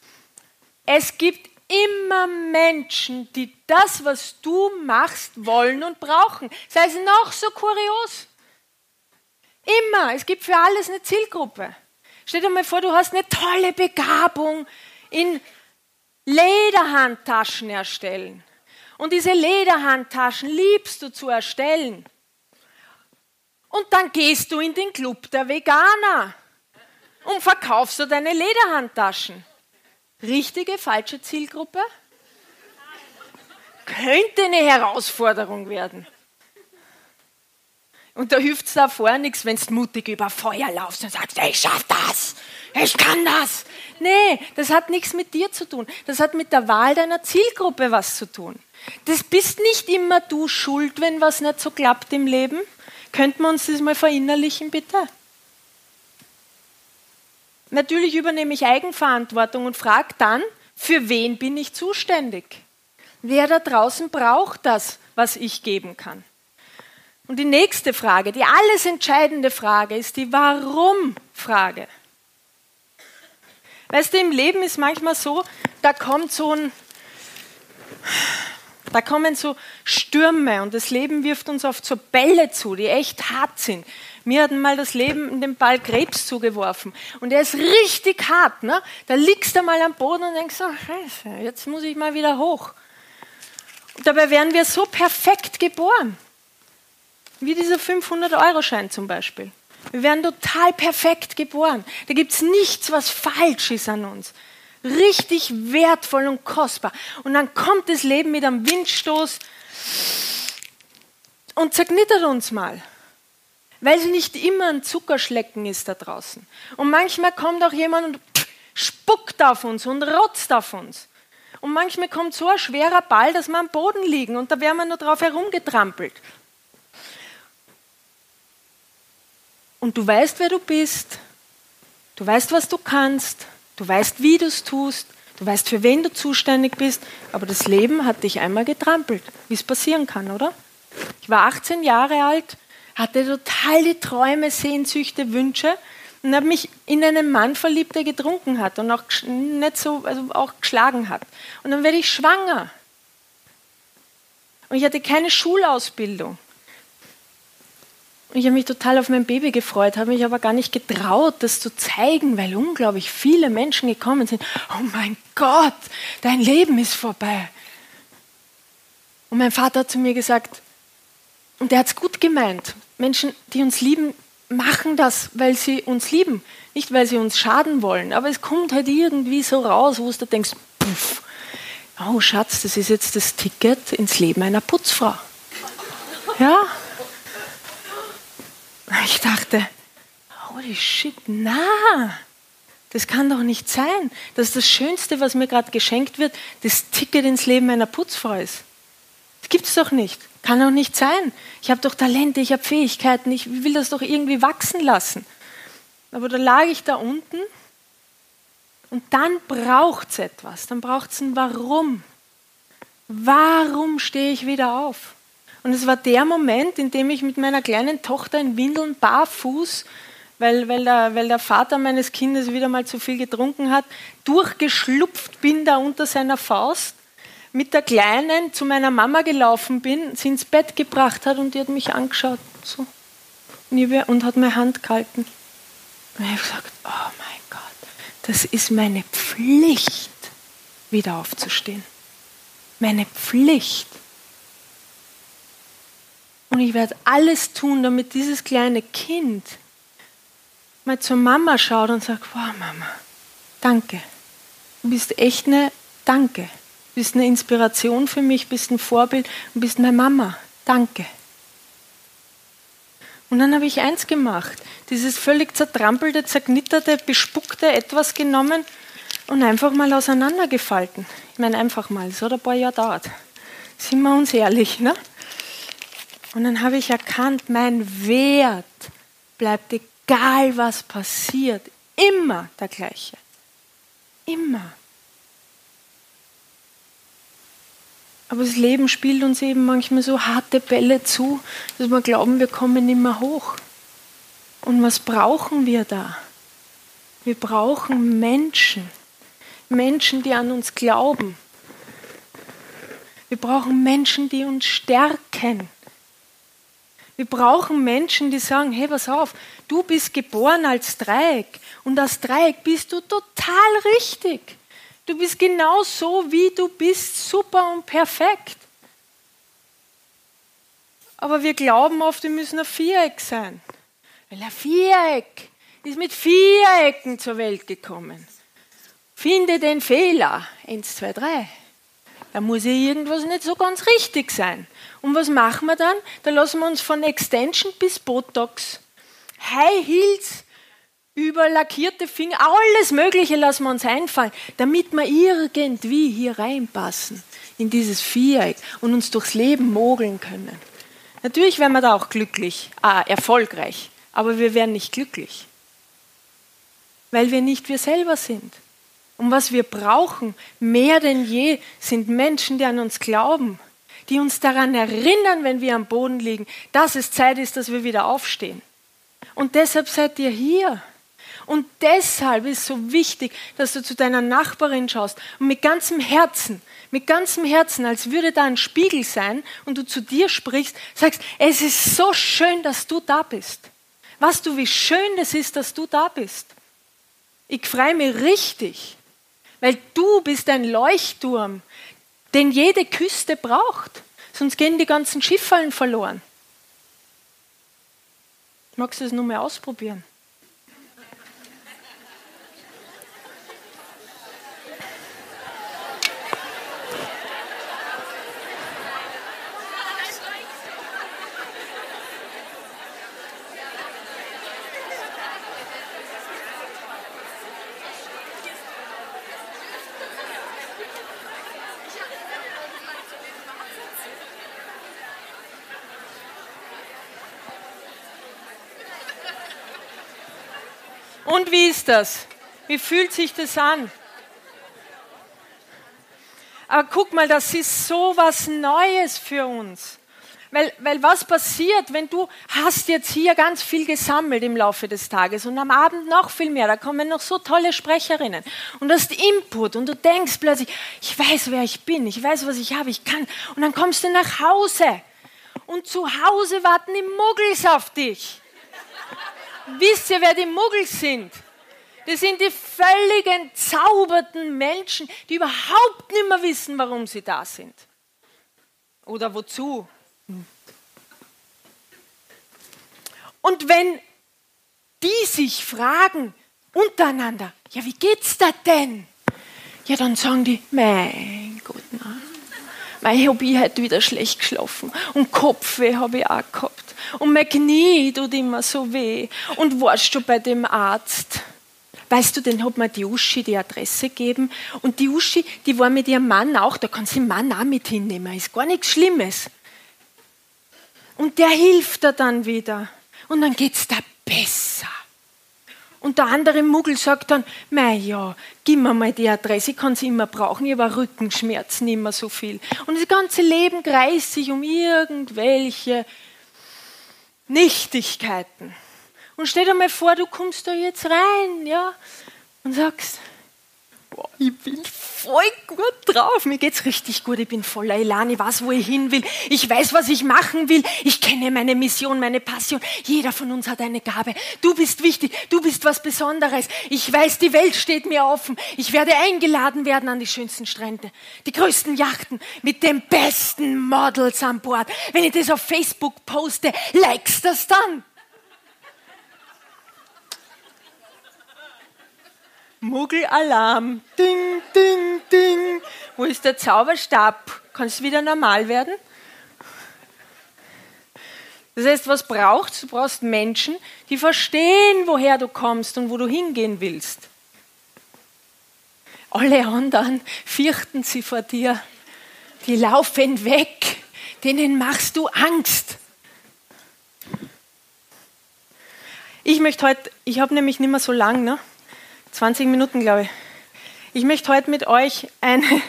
es gibt immer Menschen, die das, was du machst, wollen und brauchen. Sei es noch so kurios. Immer. Es gibt für alles eine Zielgruppe. Stell dir mal vor, du hast eine tolle Begabung in Lederhandtaschen erstellen. Und diese Lederhandtaschen liebst du zu erstellen. Und dann gehst du in den Club der Veganer und verkaufst du deine Lederhandtaschen. Richtige, falsche Zielgruppe? Könnte eine Herausforderung werden. Und da hilft es davor nichts, wenn du mutig über Feuer laufst und sagst, ich schaff das, ich kann das. Nee, das hat nichts mit dir zu tun. Das hat mit der Wahl deiner Zielgruppe was zu tun. Das bist nicht immer du schuld, wenn was nicht so klappt im Leben. Könnten wir uns das mal verinnerlichen, bitte? Natürlich übernehme ich Eigenverantwortung und frage dann, für wen bin ich zuständig? Wer da draußen braucht das, was ich geben kann? Und die nächste Frage, die alles entscheidende Frage, ist die Warum-Frage. Weißt du, im Leben ist manchmal so, da kommt so ein, da kommen so Stürme und das Leben wirft uns oft so Bälle zu, die echt hart sind. Mir hat mal das Leben den Ball Krebs zugeworfen und er ist richtig hart. Ne? Da liegst du mal am Boden und denkst, oh, scheiße, jetzt muss ich mal wieder hoch. Und dabei werden wir so perfekt geboren. Wie dieser 500-Euro-Schein zum Beispiel. Wir werden total perfekt geboren. Da gibt es nichts, was falsch ist an uns richtig wertvoll und kostbar. Und dann kommt das Leben mit einem Windstoß und zerknittert uns mal. Weil es nicht immer ein Zuckerschlecken ist da draußen. Und manchmal kommt auch jemand und spuckt auf uns und rotzt auf uns. Und manchmal kommt so ein schwerer Ball, dass wir am Boden liegen und da werden wir nur drauf herumgetrampelt. Und du weißt, wer du bist. Du weißt, was du kannst. Du weißt, wie du es tust, du weißt, für wen du zuständig bist, aber das Leben hat dich einmal getrampelt, wie es passieren kann, oder? Ich war 18 Jahre alt, hatte total die Träume, Sehnsüchte, Wünsche und habe mich in einen Mann verliebt, der getrunken hat und auch nicht so, also auch geschlagen hat. Und dann werde ich schwanger. Und ich hatte keine Schulausbildung. Ich habe mich total auf mein Baby gefreut, habe mich aber gar nicht getraut, das zu zeigen, weil unglaublich viele Menschen gekommen sind. Oh mein Gott, dein Leben ist vorbei. Und mein Vater hat zu mir gesagt, und er hat es gut gemeint, Menschen, die uns lieben, machen das, weil sie uns lieben, nicht weil sie uns schaden wollen. Aber es kommt halt irgendwie so raus, wo du denkst, puff, oh Schatz, das ist jetzt das Ticket ins Leben einer Putzfrau. Ja. Ich dachte, holy shit, na, das kann doch nicht sein, dass das Schönste, was mir gerade geschenkt wird, das Ticket ins Leben meiner Putzfrau ist. Das gibt es doch nicht. Kann doch nicht sein. Ich habe doch Talente, ich habe Fähigkeiten, ich will das doch irgendwie wachsen lassen. Aber da lag ich da unten und dann braucht es etwas. Dann braucht es ein Warum. Warum stehe ich wieder auf? Und es war der Moment, in dem ich mit meiner kleinen Tochter in Windeln barfuß, weil, weil, der, weil der Vater meines Kindes wieder mal zu viel getrunken hat, durchgeschlupft bin da unter seiner Faust, mit der Kleinen zu meiner Mama gelaufen bin, sie ins Bett gebracht hat und die hat mich angeschaut so, und hat meine Hand gehalten. Und ich habe gesagt, oh mein Gott, das ist meine Pflicht, wieder aufzustehen. Meine Pflicht. Und ich werde alles tun, damit dieses kleine Kind mal zur Mama schaut und sagt, wow Mama, danke. Du bist echt eine Danke. Du bist eine Inspiration für mich, bist ein Vorbild und bist meine Mama. Danke. Und dann habe ich eins gemacht, dieses völlig zertrampelte, zerknitterte, bespuckte etwas genommen und einfach mal auseinandergefalten. Ich meine, einfach mal, es hat ein paar Jahre dauert. Sind wir uns ehrlich, ne? Und dann habe ich erkannt, mein Wert bleibt egal, was passiert, immer der gleiche. Immer. Aber das Leben spielt uns eben manchmal so harte Bälle zu, dass wir glauben, wir kommen nicht mehr hoch. Und was brauchen wir da? Wir brauchen Menschen. Menschen, die an uns glauben. Wir brauchen Menschen, die uns stärken. Wir brauchen Menschen, die sagen, hey, pass auf, du bist geboren als Dreieck und als Dreieck bist du total richtig. Du bist genau so, wie du bist, super und perfekt. Aber wir glauben oft, wir müssen ein Viereck sein. Weil ein Viereck ist mit Vierecken zur Welt gekommen. Finde den Fehler. Eins, zwei, drei. Da muss ja irgendwas nicht so ganz richtig sein. Und was machen wir dann? Da lassen wir uns von Extension bis Botox, High Heels, über lackierte Finger, alles Mögliche lassen wir uns einfallen, damit wir irgendwie hier reinpassen in dieses Viereck und uns durchs Leben mogeln können. Natürlich werden wir da auch glücklich, ah, erfolgreich, aber wir werden nicht glücklich, weil wir nicht wir selber sind. Und was wir brauchen, mehr denn je, sind Menschen, die an uns glauben, die uns daran erinnern, wenn wir am Boden liegen, dass es Zeit ist, dass wir wieder aufstehen. Und deshalb seid ihr hier. Und deshalb ist es so wichtig, dass du zu deiner Nachbarin schaust und mit ganzem Herzen, mit ganzem Herzen, als würde da ein Spiegel sein und du zu dir sprichst, sagst, es ist so schön, dass du da bist. Weißt du, wie schön es ist, dass du da bist? Ich freue mich richtig, weil du bist ein Leuchtturm, den jede Küste braucht. Sonst gehen die ganzen Schiffallen verloren. Magst du es nur mal ausprobieren? Und wie das? Wie fühlt sich das an? Aber guck mal, das ist so was Neues für uns. Weil, weil was passiert, wenn du hast jetzt hier ganz viel gesammelt im Laufe des Tages und am Abend noch viel mehr, da kommen noch so tolle Sprecherinnen und hast Input und du denkst plötzlich, ich weiß, wer ich bin, ich weiß, was ich habe, ich kann. Und dann kommst du nach Hause und zu Hause warten die Muggels auf dich. Wisst ihr, wer die Muggels sind? Das sind die völlig entzauberten Menschen, die überhaupt nicht mehr wissen, warum sie da sind. Oder wozu. Und wenn die sich fragen untereinander, ja, wie geht's da denn? Ja, dann sagen die, mein Gott, na, Mei, hab ich heute wieder schlecht geschlafen. Und Kopfweh habe ich auch gehabt. Und mein Knie tut immer so weh. Und warst du bei dem Arzt? Weißt du, den hat mir die Uschi die Adresse gegeben. Und die Uschi, die war mit ihrem Mann auch, da kann sie den Mann auch mit hinnehmen. Ist gar nichts Schlimmes. Und der hilft dir dann wieder. Und dann geht's da besser. Und der andere Muggel sagt dann, mei gib mir mal die Adresse, ich kann sie immer brauchen, ich habe Rückenschmerzen immer so viel. Und das ganze Leben kreist sich um irgendwelche Nichtigkeiten. Und stell dir mal vor, du kommst da jetzt rein, ja, und sagst, boah, ich bin voll gut drauf, mir geht's richtig gut, ich bin voller Elan, ich weiß, wo ich hin will, ich weiß, was ich machen will, ich kenne meine Mission, meine Passion, jeder von uns hat eine Gabe, du bist wichtig, du bist was Besonderes, ich weiß, die Welt steht mir offen, ich werde eingeladen werden an die schönsten Strände, die größten Yachten mit den besten Models an Bord. Wenn ich das auf Facebook poste, likes das dann. Muggelalarm. Ding, ding, ding. Wo ist der Zauberstab? Kann es wieder normal werden? Das heißt, was brauchst du? Du brauchst Menschen, die verstehen, woher du kommst und wo du hingehen willst. Alle anderen fürchten sie vor dir. Die laufen weg. Denen machst du Angst. Ich möchte heute, ich habe nämlich nicht mehr so lang, ne? 20 Minuten, glaube ich. Ich möchte heute mit euch eine,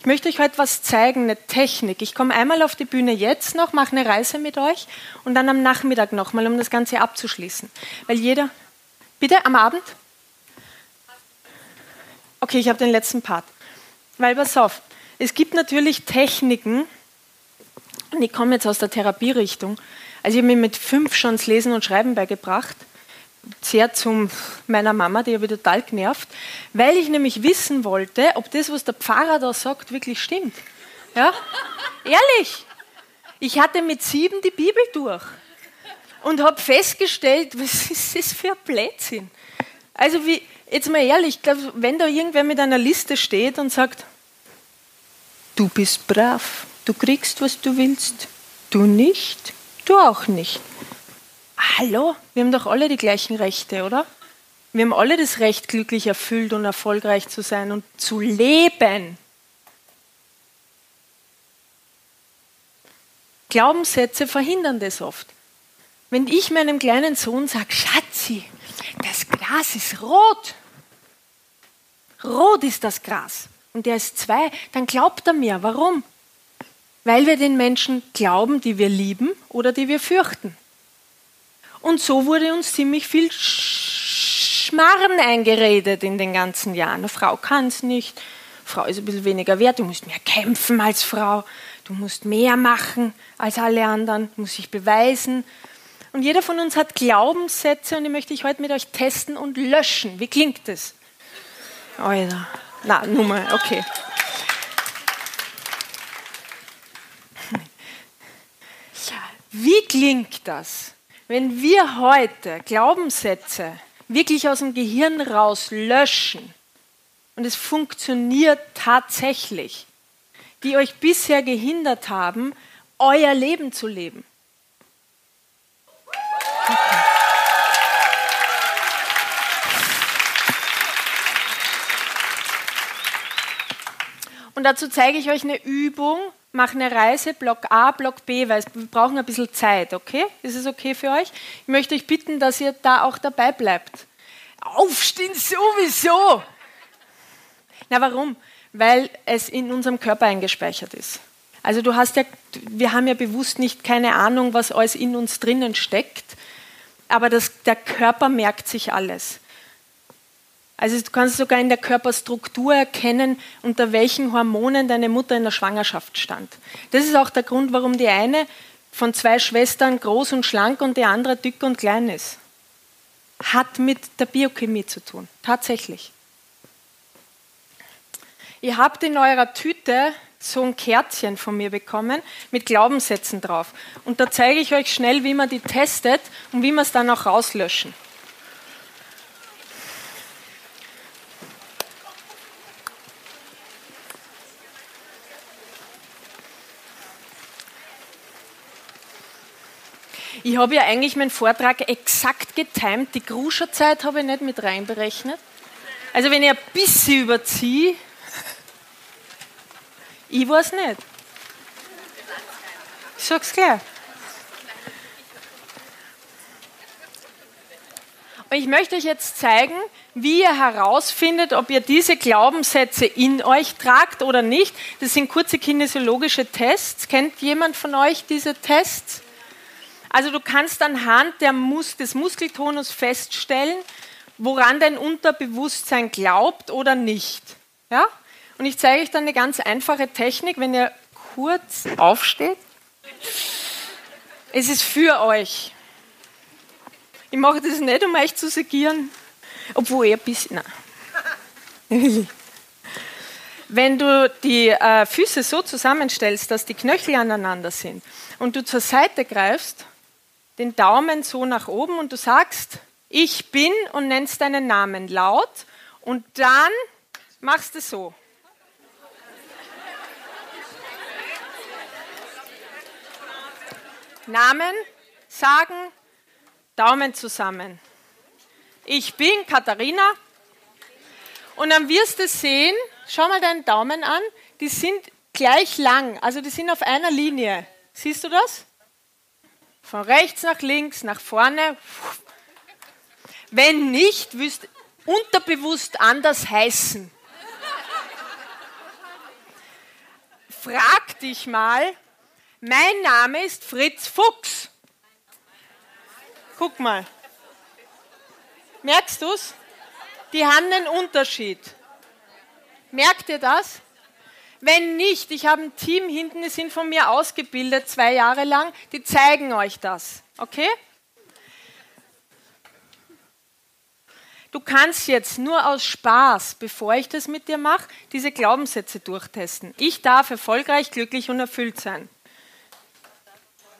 ich möchte euch heute was zeigen, eine Technik. Ich komme einmal auf die Bühne jetzt noch, mache eine Reise mit euch und dann am Nachmittag nochmal, um das Ganze abzuschließen. Weil jeder, bitte, am Abend? Okay, ich habe den letzten Part. Weil, pass auf, es gibt natürlich Techniken, und ich komme jetzt aus der Therapierichtung, also ich habe mir mit fünf schon das Lesen und Schreiben beigebracht sehr zu meiner Mama, die habe ich total genervt, weil ich nämlich wissen wollte, ob das, was der Pfarrer da sagt, wirklich stimmt. Ja? Ehrlich. Ich hatte mit sieben die Bibel durch und habe festgestellt, was ist das für ein Blödsinn? Also, wie, jetzt mal ehrlich, glaub, wenn da irgendwer mit einer Liste steht und sagt, du bist brav, du kriegst, was du willst, du nicht, du auch nicht hallo, wir haben doch alle die gleichen Rechte, oder? Wir haben alle das Recht, glücklich erfüllt und erfolgreich zu sein und zu leben. Glaubenssätze verhindern das oft. Wenn ich meinem kleinen Sohn sage, Schatzi, das Gras ist rot. Rot ist das Gras. Und der ist zwei, dann glaubt er mir. Warum? Weil wir den Menschen glauben, die wir lieben oder die wir fürchten. Und so wurde uns ziemlich viel Schmarren eingeredet in den ganzen Jahren. Eine Frau kann es nicht, Frau ist ein bisschen weniger wert, du musst mehr kämpfen als Frau, du musst mehr machen als alle anderen, du musst dich beweisen. Und jeder von uns hat Glaubenssätze und die möchte ich heute mit euch testen und löschen. Wie klingt das? Alter. Na, Nummer, okay. Wie klingt das? Wenn wir heute Glaubenssätze wirklich aus dem Gehirn raus löschen und es funktioniert tatsächlich, die euch bisher gehindert haben, euer Leben zu leben. Und dazu zeige ich euch eine Übung, mache eine Reise, Block A, Block B, weil wir brauchen ein bisschen Zeit, okay? Ist es okay für euch? Ich möchte euch bitten, dass ihr da auch dabei bleibt. Aufstehen sowieso! Na, warum? Weil es in unserem Körper eingespeichert ist. Also du hast ja, wir haben ja bewusst nicht keine Ahnung, was alles in uns drinnen steckt, aber das, der Körper merkt sich alles. Also du kannst sogar in der Körperstruktur erkennen, unter welchen Hormonen deine Mutter in der Schwangerschaft stand. Das ist auch der Grund, warum die eine von zwei Schwestern groß und schlank und die andere dick und klein ist. Hat mit der Biochemie zu tun, tatsächlich. Ihr habt in eurer Tüte so ein Kärtchen von mir bekommen mit Glaubenssätzen drauf. Und da zeige ich euch schnell, wie man die testet und wie man es dann auch rauslöschen. Ich habe ja eigentlich meinen Vortrag exakt getimt. Die Gruscherzeit habe ich nicht mit reinberechnet. Also wenn ich ein bisschen überziehe, ich weiß nicht. Ich sag's gleich. Und ich möchte euch jetzt zeigen, wie ihr herausfindet, ob ihr diese Glaubenssätze in euch tragt oder nicht. Das sind kurze kinesiologische Tests. Kennt jemand von euch diese Tests? Also du kannst anhand Mus des Muskeltonus feststellen, woran dein Unterbewusstsein glaubt oder nicht. Ja? Und ich zeige euch dann eine ganz einfache Technik, wenn ihr kurz aufsteht. Es ist für euch. Ich mache das nicht, um euch zu segieren, obwohl ich ein bisschen. Nein. Wenn du die äh, Füße so zusammenstellst, dass die Knöchel aneinander sind und du zur Seite greifst, den Daumen so nach oben und du sagst, ich bin und nennst deinen Namen laut und dann machst du so. Namen sagen, Daumen zusammen. Ich bin Katharina und dann wirst du sehen, schau mal deinen Daumen an, die sind gleich lang, also die sind auf einer Linie. Siehst du das? Von rechts nach links, nach vorne. Wenn nicht, wirst unterbewusst anders heißen. Frag dich mal, mein Name ist Fritz Fuchs. Guck mal. Merkst du's? Die haben einen Unterschied. Merkt ihr das? Wenn nicht, ich habe ein Team hinten, die sind von mir ausgebildet, zwei Jahre lang, die zeigen euch das. Okay? Du kannst jetzt nur aus Spaß, bevor ich das mit dir mache, diese Glaubenssätze durchtesten. Ich darf erfolgreich, glücklich und erfüllt sein.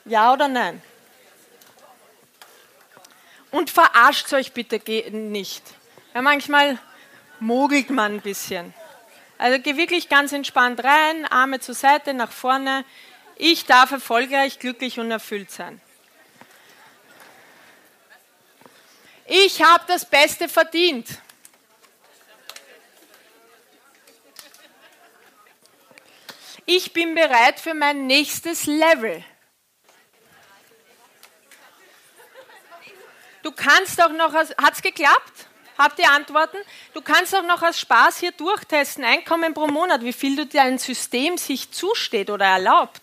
Ja oder nein? Und verarscht euch bitte nicht. Ja, manchmal mogelt man ein bisschen. Also geh wirklich ganz entspannt rein, Arme zur Seite, nach vorne. Ich darf erfolgreich, glücklich und erfüllt sein. Ich habe das Beste verdient. Ich bin bereit für mein nächstes Level. Du kannst auch noch, hat es geklappt? Habt ihr Antworten? Du kannst auch noch aus Spaß hier durchtesten, Einkommen pro Monat, wie viel du dein System sich zusteht oder erlaubt.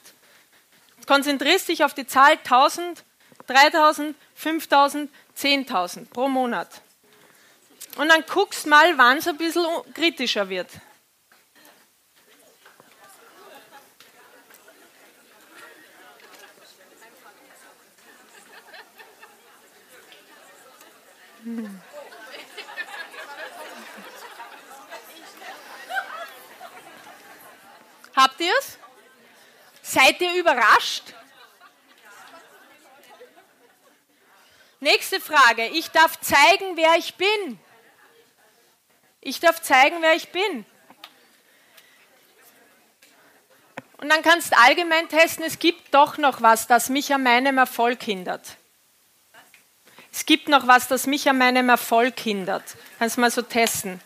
Konzentrierst dich auf die Zahl 1000, 3000, 5000, 10.000 pro Monat. Und dann guckst mal, wann es ein bisschen kritischer wird. Hm. Habt ihr es? Seid ihr überrascht? Nächste Frage. Ich darf zeigen, wer ich bin. Ich darf zeigen, wer ich bin. Und dann kannst du allgemein testen, es gibt doch noch was, das mich an meinem Erfolg hindert. Es gibt noch was, das mich an meinem Erfolg hindert. Kannst du mal so testen.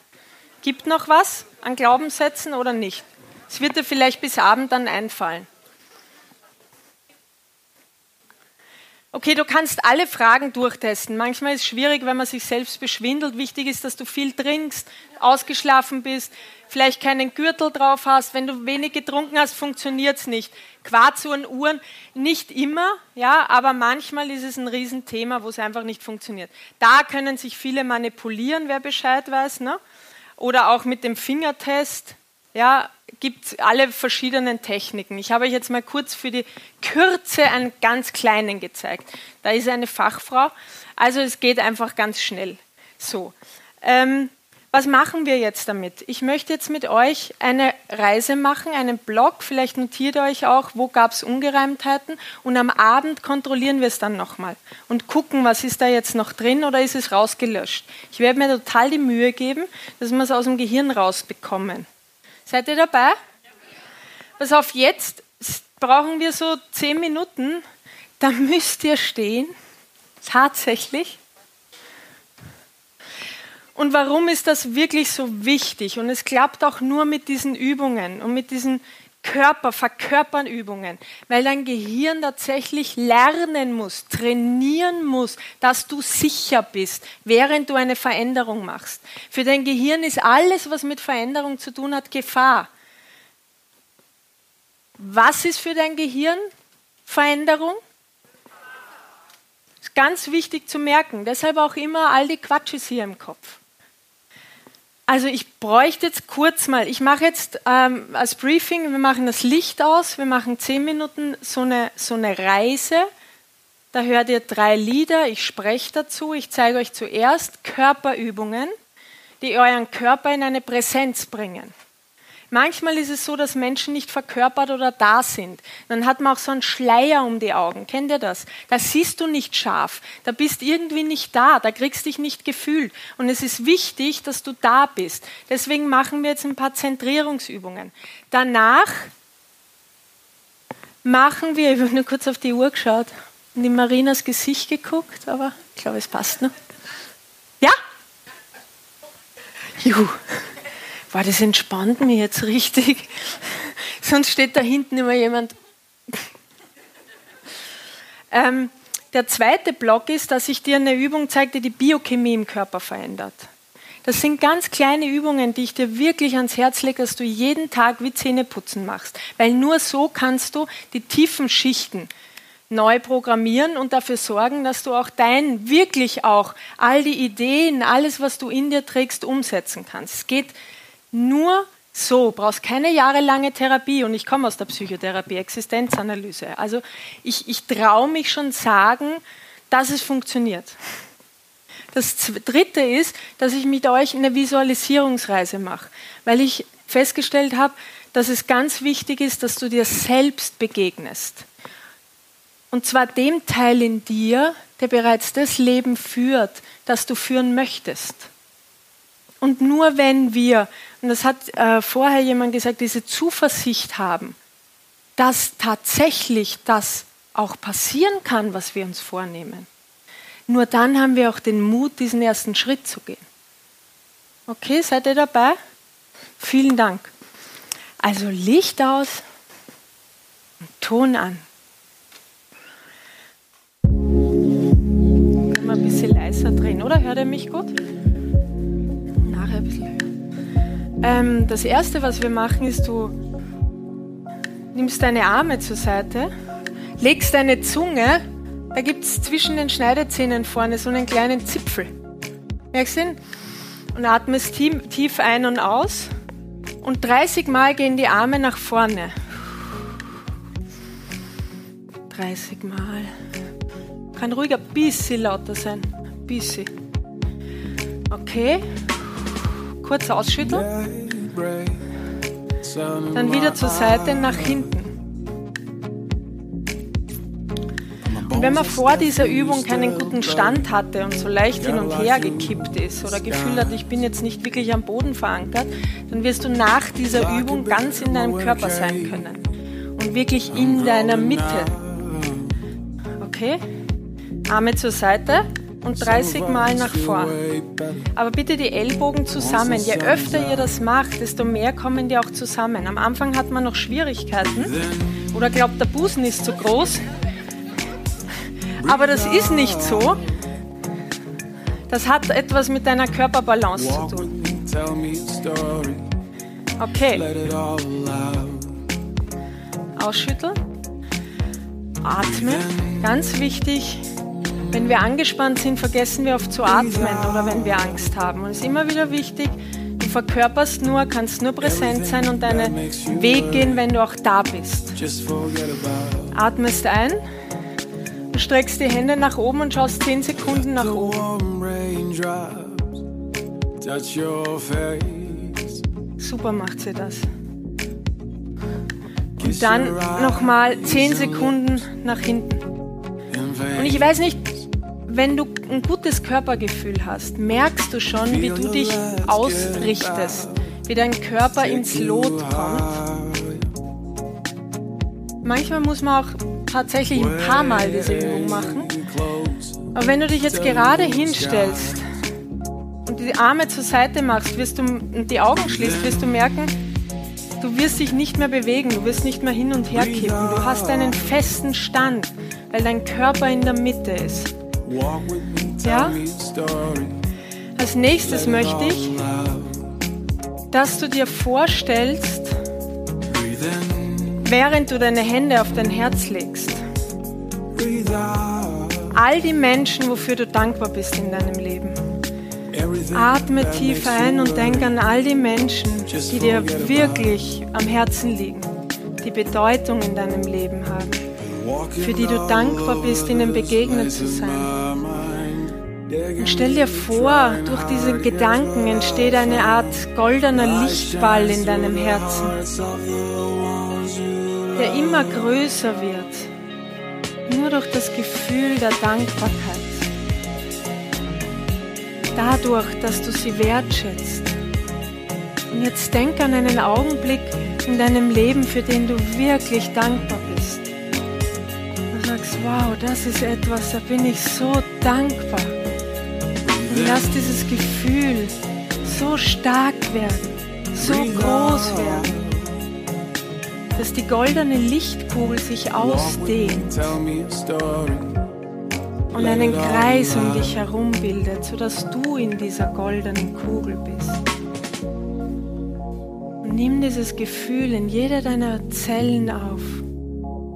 Gibt noch was an Glaubenssätzen oder nicht? Es wird dir vielleicht bis Abend dann einfallen. Okay, du kannst alle Fragen durchtesten. Manchmal ist es schwierig, wenn man sich selbst beschwindelt. Wichtig ist, dass du viel trinkst, ausgeschlafen bist, vielleicht keinen Gürtel drauf hast. Wenn du wenig getrunken hast, funktioniert es nicht. Quarzuhren, Uhren, nicht immer, ja, aber manchmal ist es ein Riesenthema, wo es einfach nicht funktioniert. Da können sich viele manipulieren, wer Bescheid weiß, ne? Oder auch mit dem Fingertest ja, gibt alle verschiedenen Techniken. Ich habe euch jetzt mal kurz für die Kürze einen ganz kleinen gezeigt. Da ist eine Fachfrau, also es geht einfach ganz schnell. So, ähm, was machen wir jetzt damit? Ich möchte jetzt mit euch eine Reise machen, einen Blog, vielleicht notiert ihr euch auch, wo gab es Ungereimtheiten und am Abend kontrollieren wir es dann nochmal und gucken, was ist da jetzt noch drin oder ist es rausgelöscht. Ich werde mir total die Mühe geben, dass wir es aus dem Gehirn rausbekommen. Seid ihr dabei? Pass auf, jetzt brauchen wir so zehn Minuten. da müsst ihr stehen, tatsächlich. Und warum ist das wirklich so wichtig? Und es klappt auch nur mit diesen Übungen und mit diesen Körper, Verkörpern Übungen, weil dein Gehirn tatsächlich lernen muss, trainieren muss, dass du sicher bist, während du eine Veränderung machst. Für dein Gehirn ist alles, was mit Veränderung zu tun hat, Gefahr. Was ist für dein Gehirn Veränderung? Ist ganz wichtig zu merken. Deshalb auch immer all die Quatsches hier im Kopf. Also ich bräuchte jetzt kurz mal, ich mache jetzt ähm, als Briefing, wir machen das Licht aus, wir machen zehn Minuten so eine, so eine Reise. Da hört ihr drei Lieder, ich spreche dazu, ich zeige euch zuerst Körperübungen, die euren Körper in eine Präsenz bringen. Manchmal ist es so, dass Menschen nicht verkörpert oder da sind. Dann hat man auch so einen Schleier um die Augen. Kennt ihr das? Da siehst du nicht scharf. Da bist irgendwie nicht da. Da kriegst dich nicht gefühlt. Und es ist wichtig, dass du da bist. Deswegen machen wir jetzt ein paar Zentrierungsübungen. Danach machen wir, ich habe nur kurz auf die Uhr geschaut und in Marinas Gesicht geguckt, aber ich glaube, es passt noch. Ja? Juhu. Boah, das entspannt mich jetzt richtig. Sonst steht da hinten immer jemand. Ähm, der zweite Block ist, dass ich dir eine Übung zeige, die die Biochemie im Körper verändert. Das sind ganz kleine Übungen, die ich dir wirklich ans Herz lege, dass du jeden Tag wie Zähneputzen machst. Weil nur so kannst du die tiefen Schichten neu programmieren und dafür sorgen, dass du auch dein, wirklich auch all die Ideen, alles, was du in dir trägst, umsetzen kannst. Es geht nur so, brauchst keine jahrelange Therapie und ich komme aus der Psychotherapie, Existenzanalyse. Also ich, ich traue mich schon sagen, dass es funktioniert. Das Dritte ist, dass ich mit euch eine Visualisierungsreise mache, weil ich festgestellt habe, dass es ganz wichtig ist, dass du dir selbst begegnest. Und zwar dem Teil in dir, der bereits das Leben führt, das du führen möchtest. Und nur wenn wir, und das hat äh, vorher jemand gesagt, diese Zuversicht haben, dass tatsächlich das auch passieren kann, was wir uns vornehmen, nur dann haben wir auch den Mut, diesen ersten Schritt zu gehen. Okay, seid ihr dabei? Vielen Dank. Also Licht aus und Ton an. Können wir ein bisschen leiser drehen, oder? Hört ihr mich gut? Ähm, das erste, was wir machen, ist, du nimmst deine Arme zur Seite, legst deine Zunge, da gibt es zwischen den Schneidezähnen vorne so einen kleinen Zipfel. Merkst du ihn? Und atmest tief ein und aus. Und 30 Mal gehen die Arme nach vorne. 30 Mal. Kann ruhig ein bisschen lauter sein. Ein bisschen. Okay kurz ausschütteln. Dann wieder zur Seite nach hinten. Und wenn man vor dieser Übung keinen guten Stand hatte und so leicht hin und her gekippt ist oder Gefühl hat, ich bin jetzt nicht wirklich am Boden verankert, dann wirst du nach dieser Übung ganz in deinem Körper sein können und wirklich in deiner Mitte. Okay? Arme zur Seite und 30 Mal nach vorn. Aber bitte die Ellbogen zusammen. Je öfter ihr das macht, desto mehr kommen die auch zusammen. Am Anfang hat man noch Schwierigkeiten oder glaubt, der Busen ist zu groß. Aber das ist nicht so. Das hat etwas mit deiner Körperbalance zu tun. Okay. Ausschütteln. Atmen. Ganz wichtig. Wenn wir angespannt sind, vergessen wir oft zu atmen oder wenn wir Angst haben. Und es ist immer wieder wichtig, du verkörperst nur, kannst nur präsent sein und deinen Weg gehen, wenn du auch da bist. Atmest ein, du streckst die Hände nach oben und schaust 10 Sekunden nach oben. Super macht sie das. Und dann nochmal 10 Sekunden nach hinten. Und ich weiß nicht, wenn du ein gutes Körpergefühl hast, merkst du schon, wie du dich ausrichtest, wie dein Körper ins Lot kommt. manchmal muss man auch tatsächlich ein paar Mal diese Übung machen. Aber wenn du dich jetzt gerade hinstellst und die Arme zur Seite machst wirst du, und die Augen schließt, wirst du merken, du wirst dich nicht mehr bewegen, du wirst nicht mehr hin und her kippen. Du hast einen festen Stand, weil dein Körper in der Mitte ist. Ja? Als nächstes möchte ich, dass du dir vorstellst, während du deine Hände auf dein Herz legst, all die Menschen, wofür du dankbar bist in deinem Leben. Atme tief ein und denk an all die Menschen, die dir wirklich am Herzen liegen, die Bedeutung in deinem Leben haben, für die du dankbar bist, ihnen begegnet zu sein. Und stell dir vor, durch diese Gedanken entsteht eine Art goldener Lichtball in deinem Herzen, der immer größer wird, nur durch das Gefühl der Dankbarkeit. Dadurch, dass du sie wertschätzt. Und jetzt denk an einen Augenblick in deinem Leben, für den du wirklich dankbar bist. Wow, das ist etwas, da bin ich so dankbar. Und lass dieses Gefühl so stark werden, so groß werden, dass die goldene Lichtkugel sich ausdehnt und einen Kreis um dich herum bildet, sodass du in dieser goldenen Kugel bist. Und nimm dieses Gefühl in jeder deiner Zellen auf.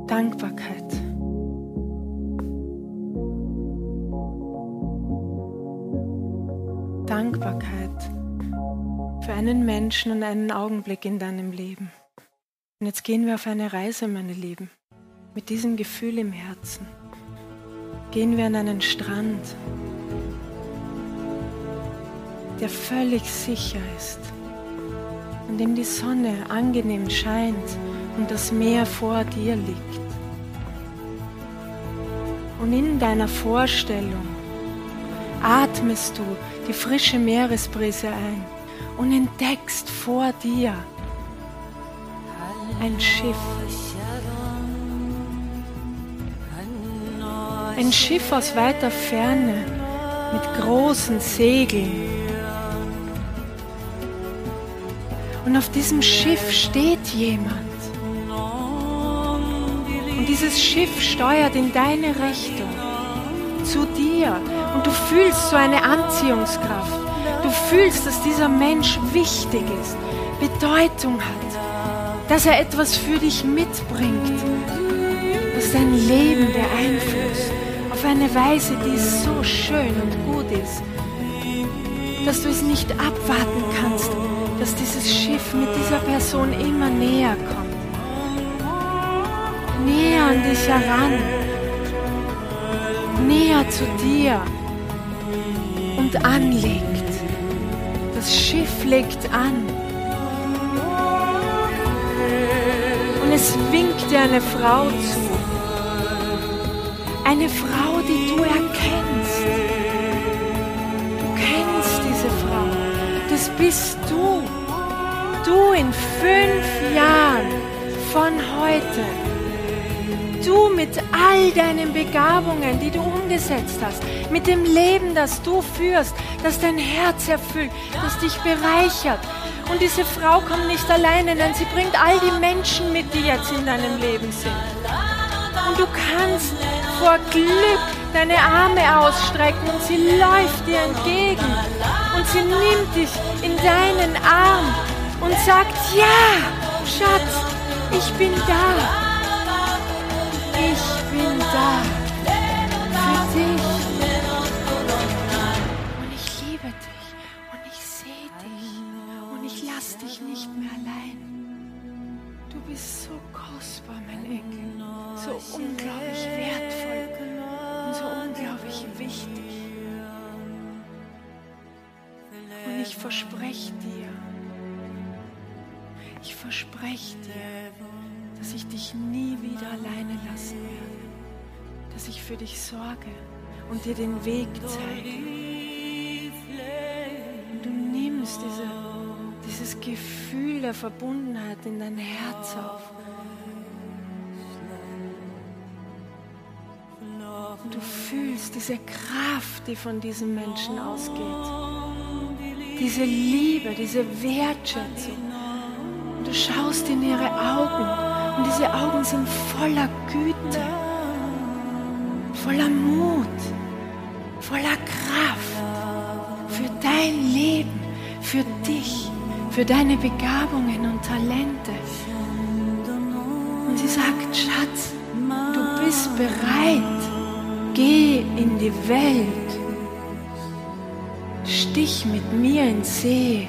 Dankbarkeit. Dankbarkeit für einen Menschen und einen Augenblick in deinem Leben. Und jetzt gehen wir auf eine Reise, meine Lieben, mit diesem Gefühl im Herzen. Gehen wir an einen Strand, der völlig sicher ist, an dem die Sonne angenehm scheint und das Meer vor dir liegt. Und in deiner Vorstellung atmest du die frische Meeresbrise ein und entdeckst vor dir ein Schiff. Ein Schiff aus weiter Ferne mit großen Segeln. Und auf diesem Schiff steht jemand. Und dieses Schiff steuert in deine Richtung, zu dir. Und du fühlst so eine Anziehungskraft. Du fühlst, dass dieser Mensch wichtig ist, Bedeutung hat, dass er etwas für dich mitbringt, das dein Leben beeinflusst auf eine Weise, die so schön und gut ist, dass du es nicht abwarten kannst, dass dieses Schiff mit dieser Person immer näher kommt. Näher an dich heran, näher zu dir und anlegt. Das Schiff legt an. Und es winkt dir eine Frau zu. Eine Frau, die du erkennst. Du kennst diese Frau. Das bist du. Du in fünf Jahren von heute. Du mit all deinen Begabungen, die du umgesetzt hast, mit dem Leben, das du führst, das dein Herz erfüllt, das dich bereichert. Und diese Frau kommt nicht alleine, denn sie bringt all die Menschen mit, die jetzt in deinem Leben sind. Und du kannst vor Glück deine Arme ausstrecken und sie läuft dir entgegen. Und sie nimmt dich in deinen Arm und sagt, ja, Schatz, ich bin da. und dir den Weg zeigen. Und du nimmst diese, dieses Gefühl der Verbundenheit in dein Herz auf. Und du fühlst diese Kraft, die von diesem Menschen ausgeht. Diese Liebe, diese Wertschätzung. Und du schaust in ihre Augen und diese Augen sind voller Güte, voller Mut voller Kraft für dein Leben, für dich, für deine Begabungen und Talente. Und sie sagt, Schatz, du bist bereit. Geh in die Welt. Stich mit mir in See.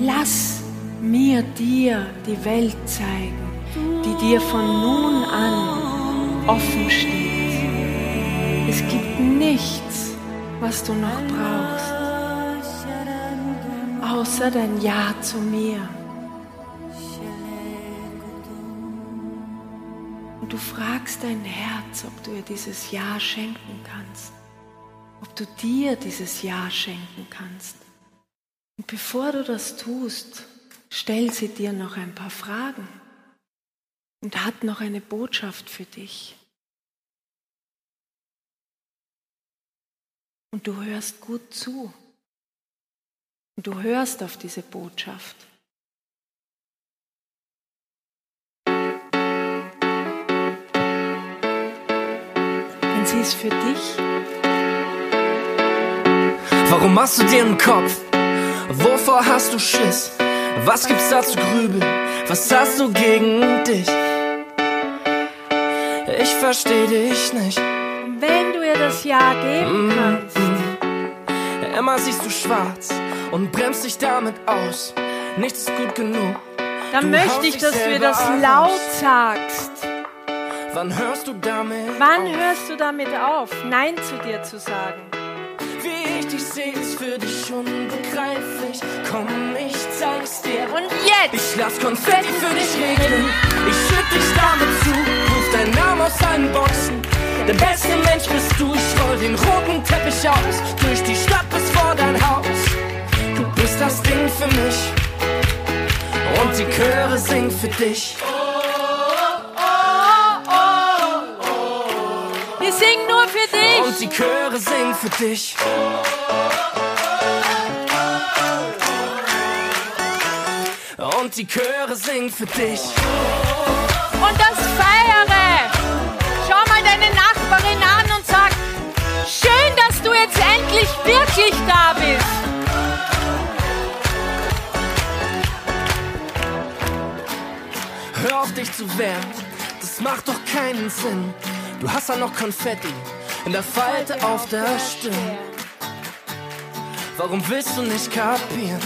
Lass mir dir die Welt zeigen, die dir von nun an offen steht. Es gibt nichts, was du noch brauchst, außer dein Ja zu mir. Und du fragst dein Herz, ob du ihr dieses Ja schenken kannst, ob du dir dieses Ja schenken kannst. Und bevor du das tust, stell sie dir noch ein paar Fragen und hat noch eine Botschaft für dich. Und du hörst gut zu. Und du hörst auf diese Botschaft. Denn sie ist für dich. Warum machst du dir einen Kopf? Wovor hast du Schiss? Was gibt's da zu grübeln? Was hast du gegen dich? Ich versteh dich nicht. Wenn du ihr das Ja geben kannst, Immer siehst du schwarz und bremst dich damit aus. Nichts ist gut genug. dann Du möchte ich, dass selber das laut sagst. Wann hörst du damit? Wann auf? hörst du damit auf, Nein zu dir zu sagen? Wie ich dich sehe, ist für dich unbegreiflich. Komm, ich zeig's dir. Und jetzt! Ich lass Konfetti für dich regnen. Ich schütt dich damit zu. Ruf deinen Namen aus allen Boxen. Der beste Mensch bist du. Ich roll den roten Teppich aus. Durch die Stadt vor dein Haus. Du bist das Ding für mich. Und die Chöre singen für dich. Wir singen nur für dich! Und die Chöre singen für dich. Und die Chöre singen für dich. Und das feiere! Schau mal deine Nachbarin du jetzt endlich wirklich da bist. Hör auf dich zu wehren, das macht doch keinen Sinn. Du hast ja noch Konfetti in der Falte auf der Stirn. Warum willst du nicht kapieren?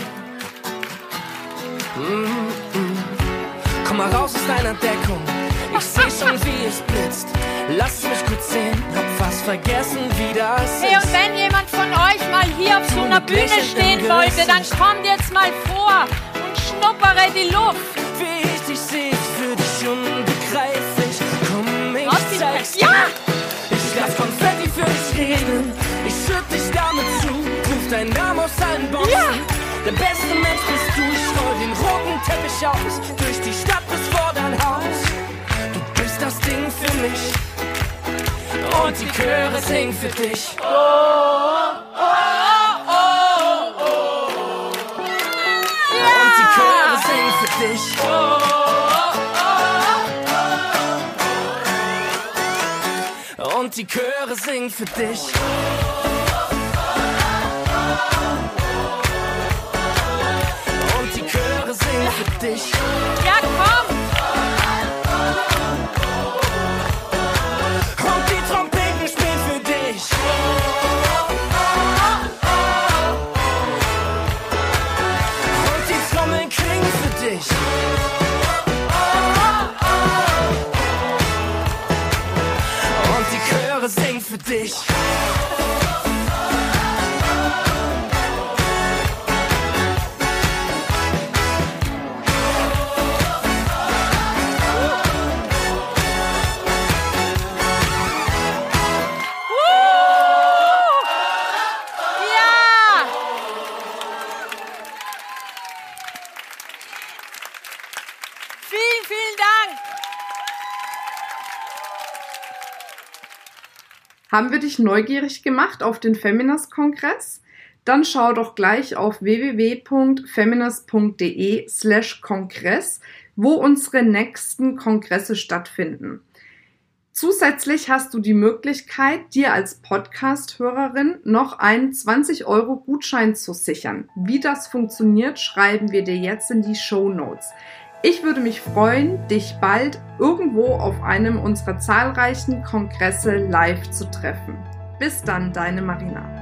Mm, mm. Komm mal raus aus deiner Deckung. Ich seh schon, wie es blitzt. Lass mich kurz sehen, hab fast vergessen, wie das Hey, und ist. wenn jemand von euch mal hier auf so einer Bühne stehen wollte, dann kommt jetzt mal vor und schnuppere die Luft. Wie ich dich seh, ist für dich unbegreiflich. Komm, ich die zeig's Dreck- Ja! Ich lass Konfetti für dich regnen. Ich schütt dich damit zu. Ruf deinen Namen aus allen Boxen. Ja. Der beste Mensch bist du. Ich roll den roten Teppich aus. Und die Chöre singen für dich. Und die Chöre singen für dich. Und die Chöre singen für dich. Und die Chöre singen für dich. Haben wir dich neugierig gemacht auf den Feminist-Kongress? Dann schau doch gleich auf www.feminist.de slash Kongress, wo unsere nächsten Kongresse stattfinden. Zusätzlich hast du die Möglichkeit, dir als Podcast-Hörerin noch einen 20 Euro Gutschein zu sichern. Wie das funktioniert, schreiben wir dir jetzt in die Show Notes. Ich würde mich freuen, dich bald irgendwo auf einem unserer zahlreichen Kongresse live zu treffen. Bis dann, deine Marina.